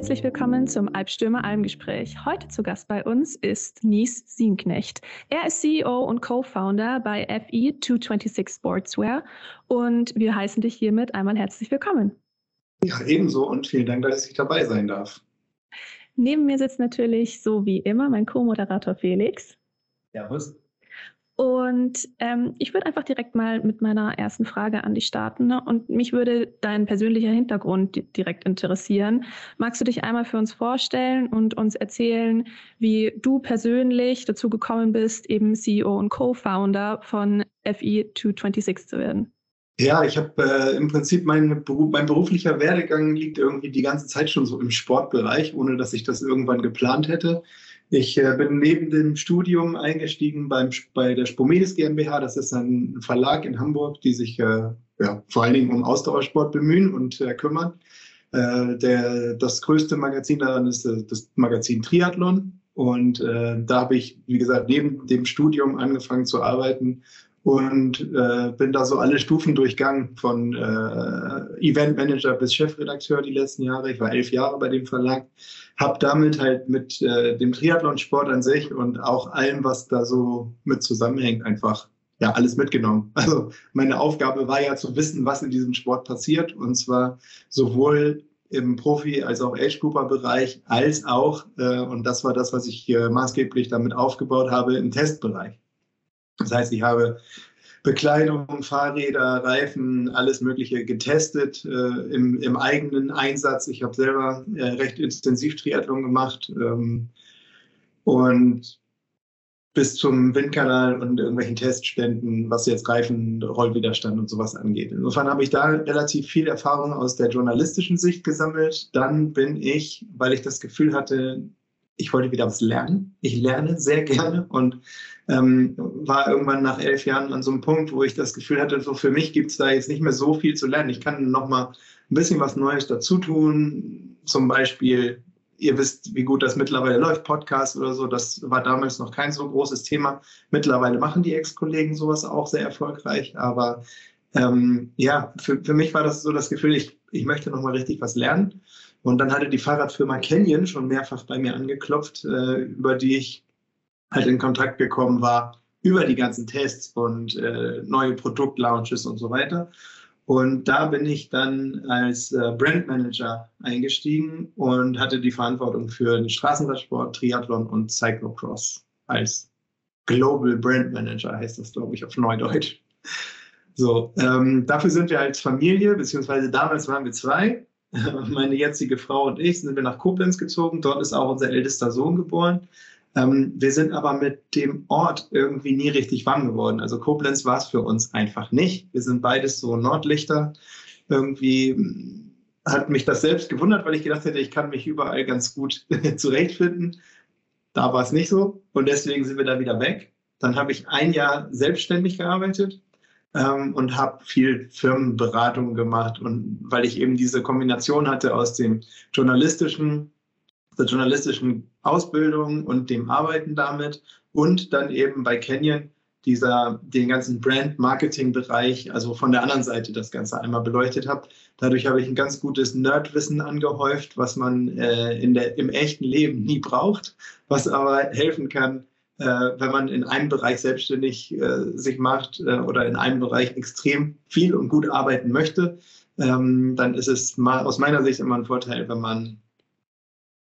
Herzlich willkommen zum Albstürmer Almgespräch. Heute zu Gast bei uns ist Nies Sienknecht. Er ist CEO und Co-Founder bei FE226 Sportswear und wir heißen dich hiermit einmal herzlich willkommen. Ja, ebenso und vielen Dank, dass ich dabei sein darf. Neben mir sitzt natürlich so wie immer mein Co-Moderator Felix. Servus. Und ähm, ich würde einfach direkt mal mit meiner ersten Frage an dich starten. Ne? Und mich würde dein persönlicher Hintergrund direkt interessieren. Magst du dich einmal für uns vorstellen und uns erzählen, wie du persönlich dazu gekommen bist, eben CEO und Co-Founder von FE226 zu werden? Ja, ich habe äh, im Prinzip mein, mein beruflicher Werdegang liegt irgendwie die ganze Zeit schon so im Sportbereich, ohne dass ich das irgendwann geplant hätte. Ich äh, bin neben dem Studium eingestiegen beim, bei der Spomedes GmbH. Das ist ein Verlag in Hamburg, die sich äh, ja, vor allen Dingen um Ausdauersport bemühen und äh, kümmern. Äh, der, das größte Magazin daran ist äh, das Magazin Triathlon. Und da habe ich, wie gesagt, neben dem Studium angefangen zu arbeiten und äh, bin da so alle Stufen durchgangen, von äh, Eventmanager bis Chefredakteur die letzten Jahre. Ich war elf Jahre bei dem Verlag, habe damit halt mit äh, dem Triathlonsport an sich und auch allem, was da so mit zusammenhängt, einfach ja alles mitgenommen. Also meine Aufgabe war ja zu wissen, was in diesem Sport passiert und zwar sowohl im Profi- als auch Age-Grouper-Bereich, als auch, äh, und das war das, was ich hier maßgeblich damit aufgebaut habe, im Testbereich. Das heißt, ich habe Bekleidung, Fahrräder, Reifen, alles Mögliche getestet äh, im, im, eigenen Einsatz. Ich habe selber äh, recht intensiv Triathlon gemacht ähm, und bis zum Windkanal und irgendwelchen Testständen, was jetzt Reifen, Rollwiderstand und sowas angeht. Insofern habe ich da relativ viel Erfahrung aus der journalistischen Sicht gesammelt. Dann bin ich, weil ich das Gefühl hatte, ich wollte wieder was lernen. Ich lerne sehr gerne und ähm, war irgendwann nach elf Jahren an so einem Punkt, wo ich das Gefühl hatte, so für mich gibt es da jetzt nicht mehr so viel zu lernen. Ich kann noch mal ein bisschen was Neues dazu tun. Zum Beispiel, ihr wisst, wie gut das mittlerweile läuft, Podcast oder so. Das war damals noch kein so großes Thema. Mittlerweile machen die Ex-Kollegen sowas auch sehr erfolgreich. Aber ähm, ja, für, für mich war das so das Gefühl, ich, ich möchte noch mal richtig was lernen. Und dann hatte die Fahrradfirma Canyon schon mehrfach bei mir angeklopft, äh, über die ich halt in Kontakt gekommen war, über die ganzen Tests und äh, neue Produktlaunches und so weiter. Und da bin ich dann als äh, Brandmanager eingestiegen und hatte die Verantwortung für den Straßenradsport, Triathlon und Cyclocross als Global Brand Manager heißt das, glaube ich, auf Neudeutsch. So, ähm, dafür sind wir als Familie, beziehungsweise damals waren wir zwei, meine jetzige Frau und ich sind wir nach Koblenz gezogen. Dort ist auch unser ältester Sohn geboren. Ähm, wir sind aber mit dem Ort irgendwie nie richtig warm geworden. Also Koblenz war es für uns einfach nicht. Wir sind beides so Nordlichter. Irgendwie hm, hat mich das selbst gewundert, weil ich gedacht hätte, ich kann mich überall ganz gut zurechtfinden. Da war es nicht so und deswegen sind wir da wieder weg. Dann habe ich ein Jahr selbstständig gearbeitet ähm, und habe viel Firmenberatung gemacht und weil ich eben diese Kombination hatte aus dem journalistischen, der journalistischen Ausbildung und dem Arbeiten damit und dann eben bei Canyon dieser, den ganzen Brand-Marketing-Bereich, also von der anderen Seite das Ganze einmal beleuchtet habe. Dadurch habe ich ein ganz gutes Nerdwissen angehäuft, was man äh, in der, im echten Leben nie braucht, was aber helfen kann, wenn man in einem Bereich selbstständig äh, sich macht äh, oder in einem Bereich extrem viel und gut arbeiten möchte, ähm, dann ist es aus meiner Sicht immer ein Vorteil, wenn man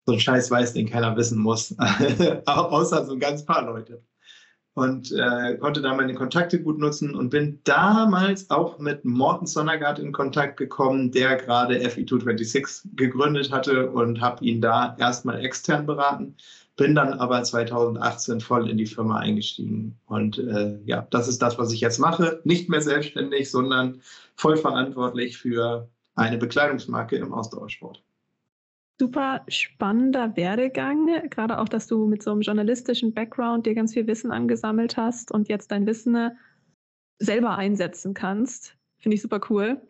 so einen Scheiß weiß, den keiner wissen muss, außer so ein ganz paar Leute. Und äh, konnte da meine Kontakte gut nutzen und bin damals auch mit Morten Sonnergaard in Kontakt gekommen, der gerade FE226 gegründet hatte und habe ihn da erstmal extern beraten bin dann aber 2018 voll in die Firma eingestiegen. Und äh, ja, das ist das, was ich jetzt mache. Nicht mehr selbstständig, sondern voll verantwortlich für eine Bekleidungsmarke im Ausdauersport. Super spannender Werdegang, gerade auch, dass du mit so einem journalistischen Background dir ganz viel Wissen angesammelt hast und jetzt dein Wissen selber einsetzen kannst. Finde ich super cool.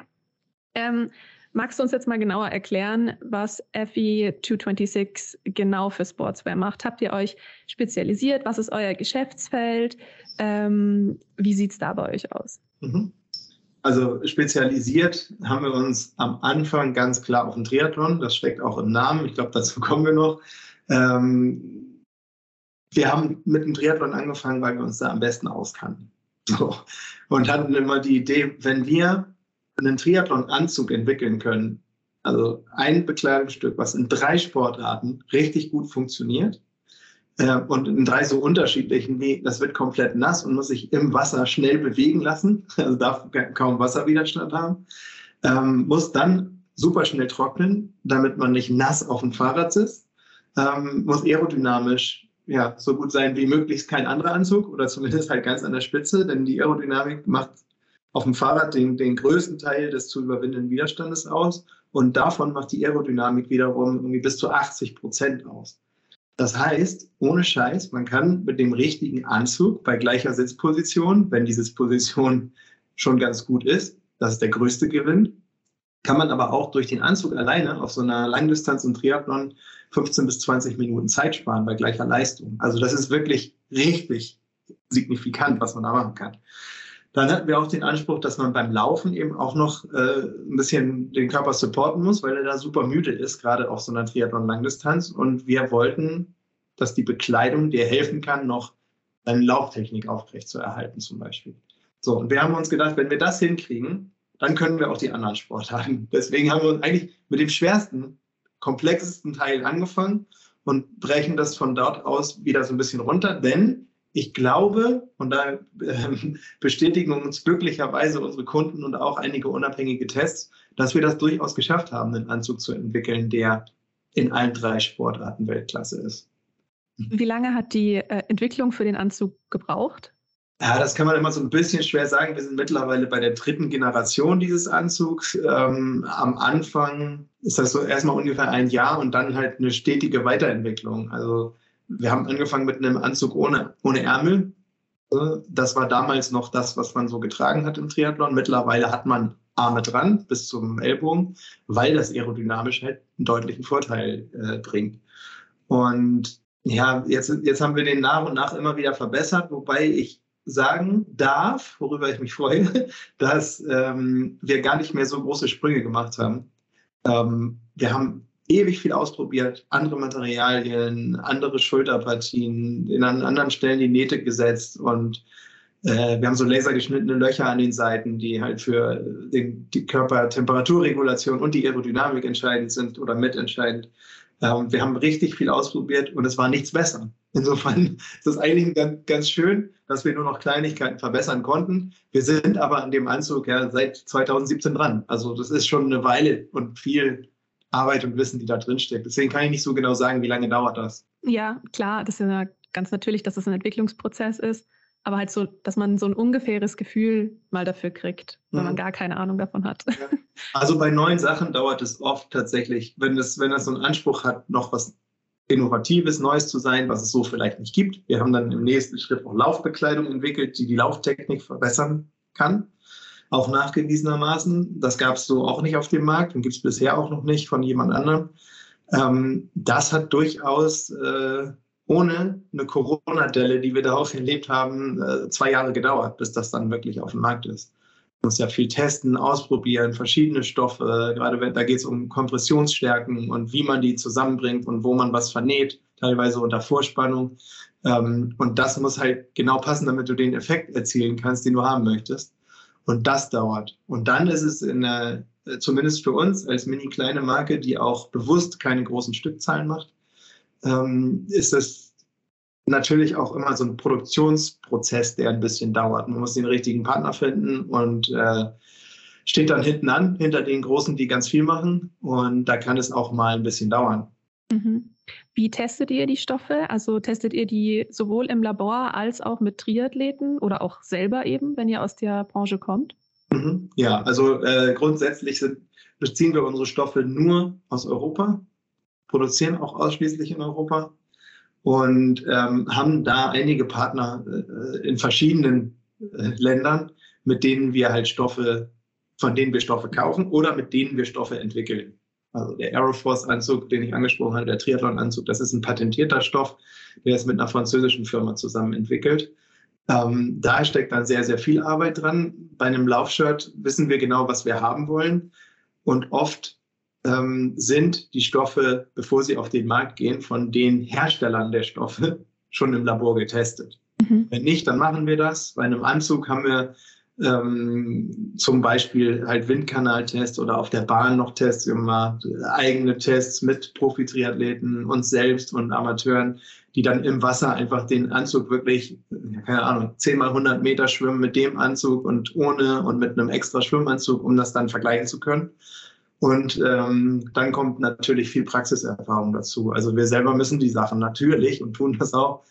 Ähm, Magst du uns jetzt mal genauer erklären, was FE226 genau für Sportswear macht? Habt ihr euch spezialisiert? Was ist euer Geschäftsfeld? Ähm, wie sieht es da bei euch aus? Mhm. also spezialisiert haben wir uns am Anfang ganz klar auf den Triathlon. Das steckt auch im Namen. Ich glaube, dazu kommen wir noch. Ähm, wir haben mit dem Triathlon angefangen, weil wir uns da am besten auskannten. So. Und hatten immer die Idee, wenn wir einen Triathlon-Anzug entwickeln können, also ein Bekleidungsstück, was in drei Sportarten richtig gut funktioniert, äh, und in drei so unterschiedlichen, wie das wird komplett nass und muss sich im Wasser schnell bewegen lassen, also darf kaum Wasserwiderstand haben, ähm, muss dann super schnell trocknen, damit man nicht nass auf dem Fahrrad sitzt, ähm, muss aerodynamisch ja, so gut sein wie möglichst kein anderer Anzug oder zumindest halt ganz an der Spitze, denn die Aerodynamik macht auf dem Fahrrad den, den größten Teil des zu überwindenden Widerstandes aus und davon macht die Aerodynamik wiederum irgendwie bis zu 80 Prozent aus. Das heißt, ohne Scheiß, man kann mit dem richtigen Anzug bei gleicher Sitzposition, wenn die Sitzposition schon ganz gut ist, das ist der größte Gewinn, kann man aber auch durch den Anzug alleine auf so einer Langdistanz und Triathlon 15 bis 20 Minuten Zeit sparen bei gleicher Leistung. Also das ist wirklich richtig signifikant, was man da machen kann. Dann hatten wir auch den Anspruch, dass man beim Laufen eben auch noch äh, ein bisschen den Körper supporten muss, weil er da super müde ist, gerade auf so einer Triathlon-Langdistanz. Und wir wollten, dass die Bekleidung dir helfen kann, noch deine Lauftechnik aufrecht zu erhalten, zum Beispiel. So, und wir haben uns gedacht, wenn wir das hinkriegen, dann können wir auch die anderen Sportarten. Deswegen haben wir uns eigentlich mit dem schwersten, komplexesten Teil angefangen und brechen das von dort aus wieder so ein bisschen runter, denn ich glaube, und da äh, bestätigen uns glücklicherweise unsere Kunden und auch einige unabhängige Tests, dass wir das durchaus geschafft haben, einen Anzug zu entwickeln, der in allen drei Sportarten Weltklasse ist. Wie lange hat die äh, Entwicklung für den Anzug gebraucht? Ja, das kann man immer so ein bisschen schwer sagen. Wir sind mittlerweile bei der dritten Generation dieses Anzugs. Ähm, am Anfang ist das so erstmal ungefähr ein Jahr und dann halt eine stetige Weiterentwicklung. Also wir haben angefangen mit einem Anzug ohne, ohne Ärmel. Das war damals noch das, was man so getragen hat im Triathlon. Mittlerweile hat man Arme dran bis zum Ellbogen, weil das aerodynamisch halt einen deutlichen Vorteil äh, bringt. Und ja, jetzt, jetzt haben wir den nach und nach immer wieder verbessert, wobei ich sagen darf, worüber ich mich freue, dass ähm, wir gar nicht mehr so große Sprünge gemacht haben. Ähm, wir haben ewig viel ausprobiert, andere Materialien, andere Schulterpartien, in an anderen Stellen die Nähte gesetzt und äh, wir haben so lasergeschnittene Löcher an den Seiten, die halt für den, die Körpertemperaturregulation und die Aerodynamik entscheidend sind oder mitentscheidend. Ähm, wir haben richtig viel ausprobiert und es war nichts besser. Insofern ist es eigentlich ganz, ganz schön, dass wir nur noch Kleinigkeiten verbessern konnten. Wir sind aber an dem Anzug ja seit 2017 dran. Also das ist schon eine Weile und viel Arbeit und Wissen, die da drin steckt. Deswegen kann ich nicht so genau sagen, wie lange dauert das. Ja, klar, das ist ja ganz natürlich, dass das ein Entwicklungsprozess ist, aber halt so, dass man so ein ungefähres Gefühl mal dafür kriegt, wenn mhm. man gar keine Ahnung davon hat. Ja. Also bei neuen Sachen dauert es oft tatsächlich, wenn das, wenn das so einen Anspruch hat, noch was Innovatives, Neues zu sein, was es so vielleicht nicht gibt. Wir haben dann im nächsten Schritt auch Laufbekleidung entwickelt, die die Lauftechnik verbessern kann auch nachgewiesenermaßen. Das gab es so auch nicht auf dem Markt und gibt es bisher auch noch nicht von jemand anderem. Ähm, das hat durchaus äh, ohne eine Corona-Delle, die wir darauf erlebt haben, äh, zwei Jahre gedauert, bis das dann wirklich auf dem Markt ist. Man muss ja viel testen, ausprobieren, verschiedene Stoffe. Gerade wenn, da geht es um Kompressionsstärken und wie man die zusammenbringt und wo man was vernäht, teilweise unter Vorspannung. Ähm, und das muss halt genau passen, damit du den Effekt erzielen kannst, den du haben möchtest. Und das dauert. Und dann ist es in der, zumindest für uns als mini kleine Marke, die auch bewusst keine großen Stückzahlen macht, ähm, ist es natürlich auch immer so ein Produktionsprozess, der ein bisschen dauert. Man muss den richtigen Partner finden und äh, steht dann hinten an, hinter den Großen, die ganz viel machen. Und da kann es auch mal ein bisschen dauern. Mhm. Wie testet ihr die Stoffe? Also testet ihr die sowohl im Labor als auch mit Triathleten oder auch selber eben, wenn ihr aus der Branche kommt? Mhm. Ja, also äh, grundsätzlich sind, beziehen wir unsere Stoffe nur aus Europa, produzieren auch ausschließlich in Europa und ähm, haben da einige Partner äh, in verschiedenen äh, Ländern, mit denen wir halt Stoffe, von denen wir Stoffe kaufen oder mit denen wir Stoffe entwickeln. Also der Aeroforce-Anzug, den ich angesprochen habe, der Triathlon-Anzug, das ist ein patentierter Stoff, der ist mit einer französischen Firma zusammen entwickelt. Ähm, da steckt dann sehr, sehr viel Arbeit dran. Bei einem Laufshirt wissen wir genau, was wir haben wollen. Und oft ähm, sind die Stoffe, bevor sie auf den Markt gehen, von den Herstellern der Stoffe schon im Labor getestet. Mhm. Wenn nicht, dann machen wir das. Bei einem Anzug haben wir ähm, zum Beispiel halt Windkanaltests oder auf der Bahn noch Tests gemacht, eigene Tests mit Profi-Triathleten, uns selbst und Amateuren, die dann im Wasser einfach den Anzug wirklich, keine Ahnung, 10 mal 100 Meter schwimmen mit dem Anzug und ohne und mit einem extra Schwimmanzug, um das dann vergleichen zu können. Und ähm, dann kommt natürlich viel Praxiserfahrung dazu. Also wir selber müssen die Sachen natürlich und tun das auch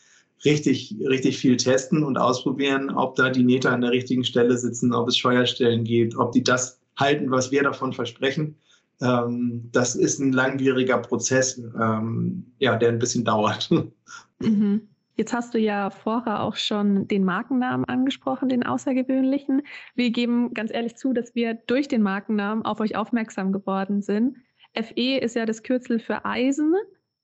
richtig, richtig viel testen und ausprobieren, ob da die Nähte an der richtigen Stelle sitzen, ob es Scheuerstellen gibt, ob die das halten, was wir davon versprechen. Ähm, das ist ein langwieriger Prozess, ähm, ja, der ein bisschen dauert. Mhm. Jetzt hast du ja vorher auch schon den Markennamen angesprochen, den außergewöhnlichen. Wir geben ganz ehrlich zu, dass wir durch den Markennamen auf euch aufmerksam geworden sind. FE ist ja das Kürzel für Eisen.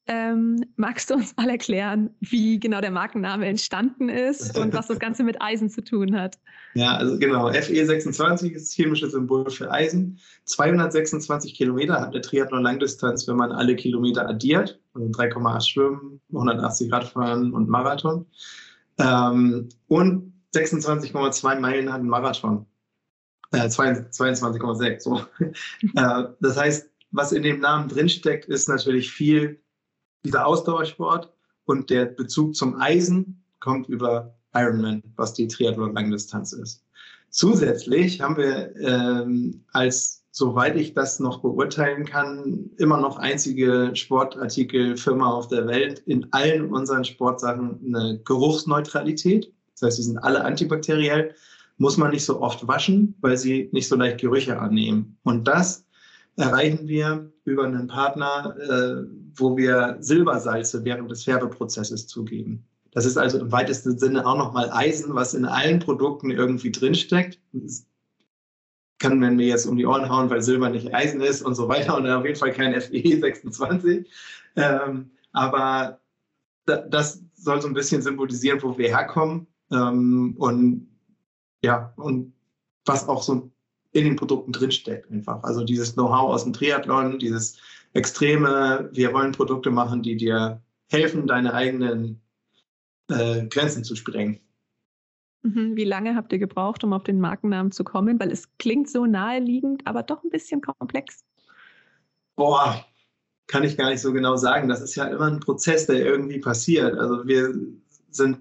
Ähm, magst du uns mal erklären, wie genau der Markenname entstanden ist und was das Ganze mit Eisen zu tun hat? Ja, also genau. FE26 ist das chemische Symbol für Eisen. 226 Kilometer hat der Triathlon Langdistanz, wenn man alle Kilometer addiert. Also 3,8 Schwimmen, 180 Radfahren und Marathon. Ähm, und 26,2 Meilen hat ein Marathon. Äh, 22,6. So. äh, das heißt, was in dem Namen drinsteckt, ist natürlich viel dieser Ausdauersport und der Bezug zum Eisen kommt über Ironman, was die Triathlon-Langdistanz ist. Zusätzlich haben wir ähm, als, soweit ich das noch beurteilen kann, immer noch einzige Sportartikelfirma auf der Welt in allen unseren Sportsachen eine Geruchsneutralität. Das heißt, sie sind alle antibakteriell, muss man nicht so oft waschen, weil sie nicht so leicht Gerüche annehmen. Und das erreichen wir über einen Partner, äh, wo wir Silbersalze während des Färbeprozesses zugeben. Das ist also im weitesten Sinne auch nochmal Eisen, was in allen Produkten irgendwie drinsteckt. Das kann man mir jetzt um die Ohren hauen, weil Silber nicht Eisen ist und so weiter und auf jeden Fall kein FE26. Ähm, aber das soll so ein bisschen symbolisieren, wo wir herkommen ähm, und ja, und was auch so in den Produkten drinsteckt einfach. Also dieses Know-how aus dem Triathlon, dieses extreme, wir wollen Produkte machen, die dir helfen, deine eigenen äh, Grenzen zu sprengen. Mhm. Wie lange habt ihr gebraucht, um auf den Markennamen zu kommen? Weil es klingt so naheliegend, aber doch ein bisschen komplex. Boah, kann ich gar nicht so genau sagen. Das ist ja immer ein Prozess, der irgendwie passiert. Also wir sind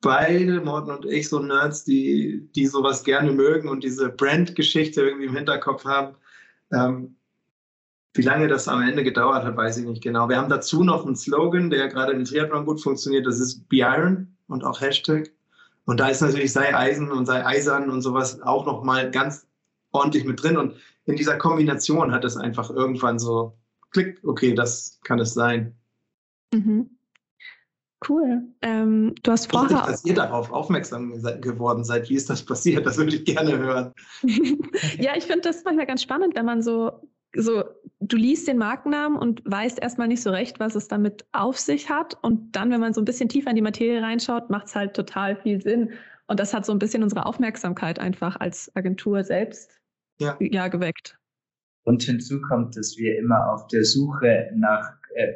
beide, Morten und ich, so Nerds, die, die sowas gerne mögen und diese Brand-Geschichte irgendwie im Hinterkopf haben. Ähm, wie lange das am Ende gedauert hat, weiß ich nicht genau. Wir haben dazu noch einen Slogan, der gerade im Triathlon gut funktioniert. Das ist Be Iron und auch Hashtag. Und da ist natürlich sei Eisen und sei Eisern und sowas auch noch mal ganz ordentlich mit drin. Und in dieser Kombination hat es einfach irgendwann so Klick, okay, das kann es sein. Mhm. Cool. Ähm, du hast vorher. Dass ihr darauf aufmerksam geworden seid. Wie ist das passiert? Das würde ich gerne hören. ja, ich finde das manchmal ganz spannend, wenn man so, so, du liest den Markennamen und weißt erstmal nicht so recht, was es damit auf sich hat. Und dann, wenn man so ein bisschen tiefer in die Materie reinschaut, macht es halt total viel Sinn. Und das hat so ein bisschen unsere Aufmerksamkeit einfach als Agentur selbst ja. ja geweckt. Und hinzu kommt, dass wir immer auf der Suche nach äh,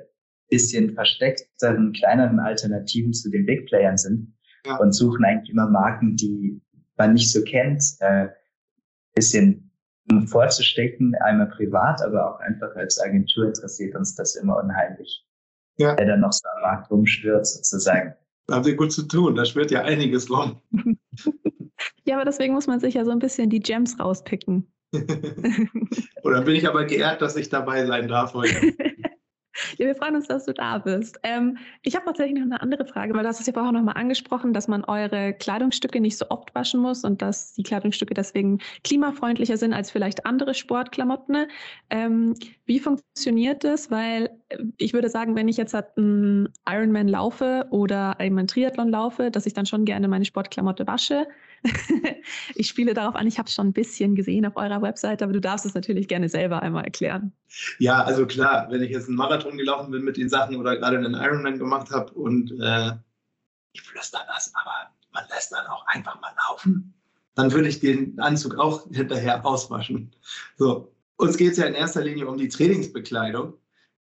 bisschen versteckteren, kleineren Alternativen zu den Big Playern sind ja. und suchen eigentlich immer Marken, die man nicht so kennt, äh, bisschen um vorzustecken, einmal privat, aber auch einfach als Agentur interessiert uns das immer unheimlich. Ja. Wer dann noch so am Markt rumschwirrt, sozusagen. Da haben Sie gut zu tun, da schwirrt ja einiges rum. ja, aber deswegen muss man sich ja so ein bisschen die Gems rauspicken. Oder bin ich aber geehrt, dass ich dabei sein darf heute. Ja, wir freuen uns, dass du da bist. Ähm, ich habe tatsächlich noch eine andere Frage, weil du hast es ja vorher noch mal angesprochen, dass man eure Kleidungsstücke nicht so oft waschen muss und dass die Kleidungsstücke deswegen klimafreundlicher sind als vielleicht andere Sportklamotten. Ähm, wie funktioniert das? Weil äh, ich würde sagen, wenn ich jetzt halt einen Ironman laufe oder einen Triathlon laufe, dass ich dann schon gerne meine Sportklamotte wasche. ich spiele darauf an, ich habe es schon ein bisschen gesehen auf eurer Webseite, aber du darfst es natürlich gerne selber einmal erklären. Ja, also klar, wenn ich jetzt einen Marathon gelaufen bin mit den Sachen oder gerade einen Ironman gemacht habe und äh, ich flüster das, aber man lässt dann auch einfach mal laufen, dann würde ich den Anzug auch hinterher auswaschen. So. Uns geht es ja in erster Linie um die Trainingsbekleidung,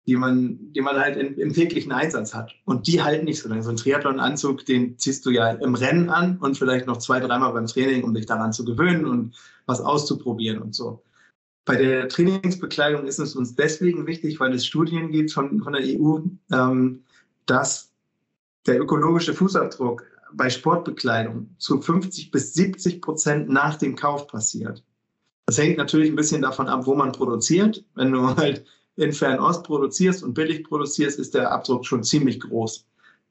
die man, die man halt in, im täglichen Einsatz hat. Und die halten nicht so lange. So ein Triathlon-Anzug, den ziehst du ja im Rennen an und vielleicht noch zwei, dreimal beim Training, um dich daran zu gewöhnen und was auszuprobieren und so. Bei der Trainingsbekleidung ist es uns deswegen wichtig, weil es Studien gibt von, von der EU, ähm, dass der ökologische Fußabdruck bei Sportbekleidung zu 50 bis 70 Prozent nach dem Kauf passiert. Das hängt natürlich ein bisschen davon ab, wo man produziert. Wenn du halt in Fernost produzierst und billig produzierst, ist der Abdruck schon ziemlich groß,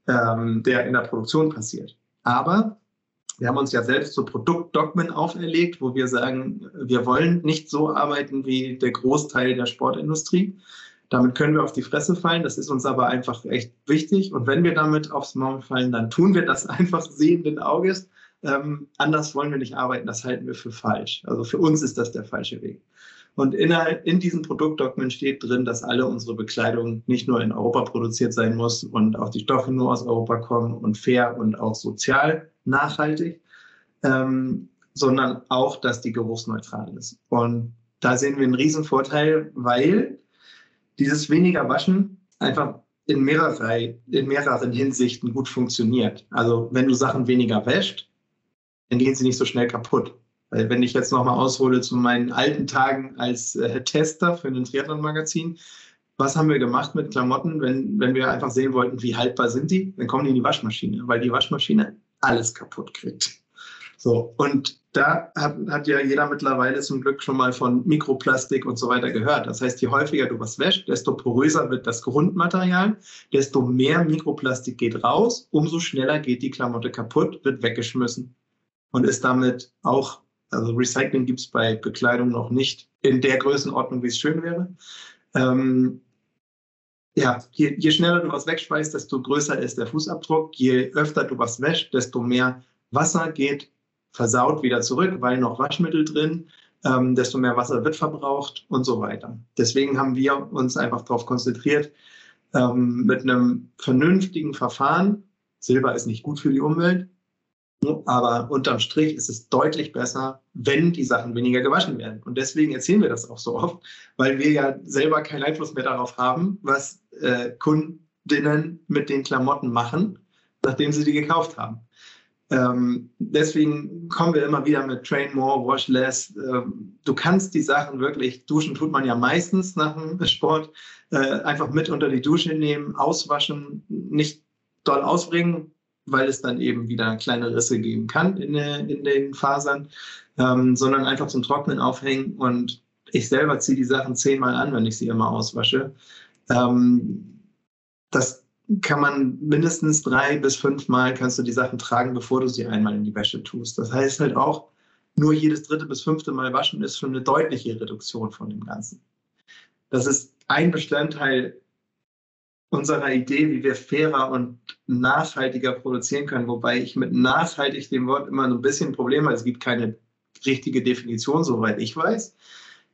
ähm, der in der Produktion passiert. Aber wir haben uns ja selbst so Produktdogmen auferlegt, wo wir sagen, wir wollen nicht so arbeiten wie der Großteil der Sportindustrie. Damit können wir auf die Fresse fallen. Das ist uns aber einfach echt wichtig. Und wenn wir damit aufs Maul fallen, dann tun wir das einfach sehenden Auges. Ähm, anders wollen wir nicht arbeiten. Das halten wir für falsch. Also für uns ist das der falsche Weg. Und in, in diesem Produktdokument steht drin, dass alle unsere Bekleidung nicht nur in Europa produziert sein muss und auch die Stoffe nur aus Europa kommen und fair und auch sozial nachhaltig, ähm, sondern auch, dass die geruchsneutral ist. Und da sehen wir einen riesen Vorteil, weil dieses weniger Waschen einfach in, mehrerlei, in mehreren Hinsichten gut funktioniert. Also wenn du Sachen weniger wäscht, dann gehen sie nicht so schnell kaputt. Weil wenn ich jetzt nochmal aushole zu meinen alten Tagen als äh, Tester für ein Triathlon-Magazin, was haben wir gemacht mit Klamotten, wenn, wenn wir einfach sehen wollten, wie haltbar sind die? Dann kommen die in die Waschmaschine, weil die Waschmaschine alles kaputt kriegt. So, und da hat, hat ja jeder mittlerweile zum Glück schon mal von Mikroplastik und so weiter gehört. Das heißt, je häufiger du was wäscht, desto poröser wird das Grundmaterial, desto mehr Mikroplastik geht raus, umso schneller geht die Klamotte kaputt, wird weggeschmissen und ist damit auch, also Recycling gibt es bei Bekleidung noch nicht in der Größenordnung, wie es schön wäre. Ähm, ja, je, je schneller du was wegschmeißt, desto größer ist der Fußabdruck. Je öfter du was wäscht, desto mehr Wasser geht versaut wieder zurück, weil noch Waschmittel drin, ähm, desto mehr Wasser wird verbraucht und so weiter. Deswegen haben wir uns einfach darauf konzentriert, ähm, mit einem vernünftigen Verfahren, Silber ist nicht gut für die Umwelt, aber unterm Strich ist es deutlich besser, wenn die Sachen weniger gewaschen werden. Und deswegen erzählen wir das auch so oft, weil wir ja selber keinen Einfluss mehr darauf haben, was äh, Kundinnen mit den Klamotten machen, nachdem sie die gekauft haben. Ähm, deswegen kommen wir immer wieder mit Train More, Wash Less. Ähm, du kannst die Sachen wirklich, duschen tut man ja meistens nach dem Sport, äh, einfach mit unter die Dusche nehmen, auswaschen, nicht doll ausbringen, weil es dann eben wieder kleine Risse geben kann in, in den Fasern, ähm, sondern einfach zum Trocknen aufhängen. Und ich selber ziehe die Sachen zehnmal an, wenn ich sie immer auswasche. Ähm, das kann man mindestens drei bis fünf Mal kannst du die Sachen tragen, bevor du sie einmal in die Wäsche tust. Das heißt halt auch, nur jedes dritte bis fünfte Mal waschen ist schon eine deutliche Reduktion von dem Ganzen. Das ist ein Bestandteil unserer Idee, wie wir fairer und nachhaltiger produzieren können, wobei ich mit nachhaltig dem Wort immer so ein bisschen ein Problem habe. Es gibt keine richtige Definition, soweit ich weiß.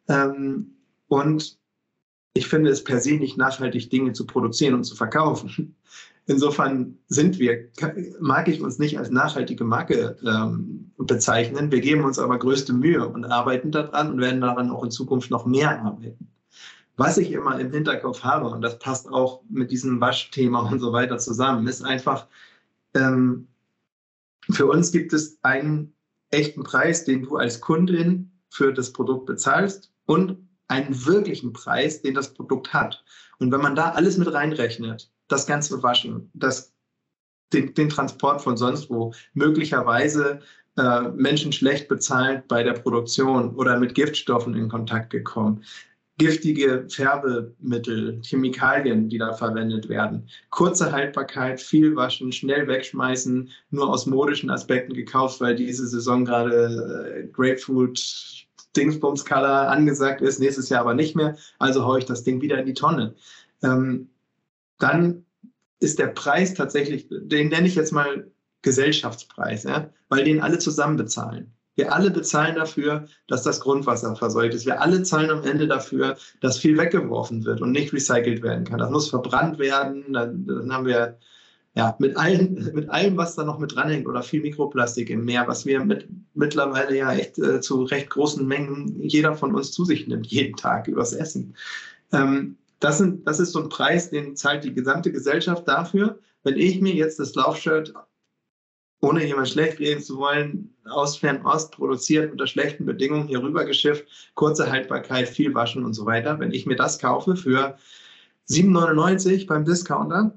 Ähm, und ich finde es per se nicht nachhaltig, Dinge zu produzieren und zu verkaufen. Insofern sind wir, mag ich uns nicht als nachhaltige Marke ähm, bezeichnen. Wir geben uns aber größte Mühe und arbeiten daran und werden daran auch in Zukunft noch mehr arbeiten. Was ich immer im Hinterkopf habe, und das passt auch mit diesem Waschthema und so weiter zusammen, ist einfach, ähm, für uns gibt es einen echten Preis, den du als Kundin für das Produkt bezahlst und einen wirklichen Preis, den das Produkt hat. Und wenn man da alles mit reinrechnet, das ganze Waschen, das, den, den Transport von sonst wo, möglicherweise äh, Menschen schlecht bezahlt bei der Produktion oder mit Giftstoffen in Kontakt gekommen, giftige Färbemittel, Chemikalien, die da verwendet werden, kurze Haltbarkeit, viel waschen, schnell wegschmeißen, nur aus modischen Aspekten gekauft, weil diese Saison gerade äh, Grapefruit Dingsbums-Color angesagt ist, nächstes Jahr aber nicht mehr, also haue ich das Ding wieder in die Tonne. Ähm, dann ist der Preis tatsächlich, den nenne ich jetzt mal Gesellschaftspreis, ja? weil den alle zusammen bezahlen. Wir alle bezahlen dafür, dass das Grundwasser verseucht ist. Wir alle zahlen am Ende dafür, dass viel weggeworfen wird und nicht recycelt werden kann. Das muss verbrannt werden. Dann, dann haben wir ja, mit, allen, mit allem, was da noch mit dranhängt oder viel Mikroplastik im Meer, was wir mit, mittlerweile ja echt äh, zu recht großen Mengen jeder von uns zu sich nimmt, jeden Tag übers Essen. Ähm, das, sind, das ist so ein Preis, den zahlt die gesamte Gesellschaft dafür. Wenn ich mir jetzt das Laufshirt, ohne jemand schlecht reden zu wollen, aus Fernost produziert, unter schlechten Bedingungen hier rübergeschifft, kurze Haltbarkeit, viel waschen und so weiter, wenn ich mir das kaufe für 7,99 beim Discounter,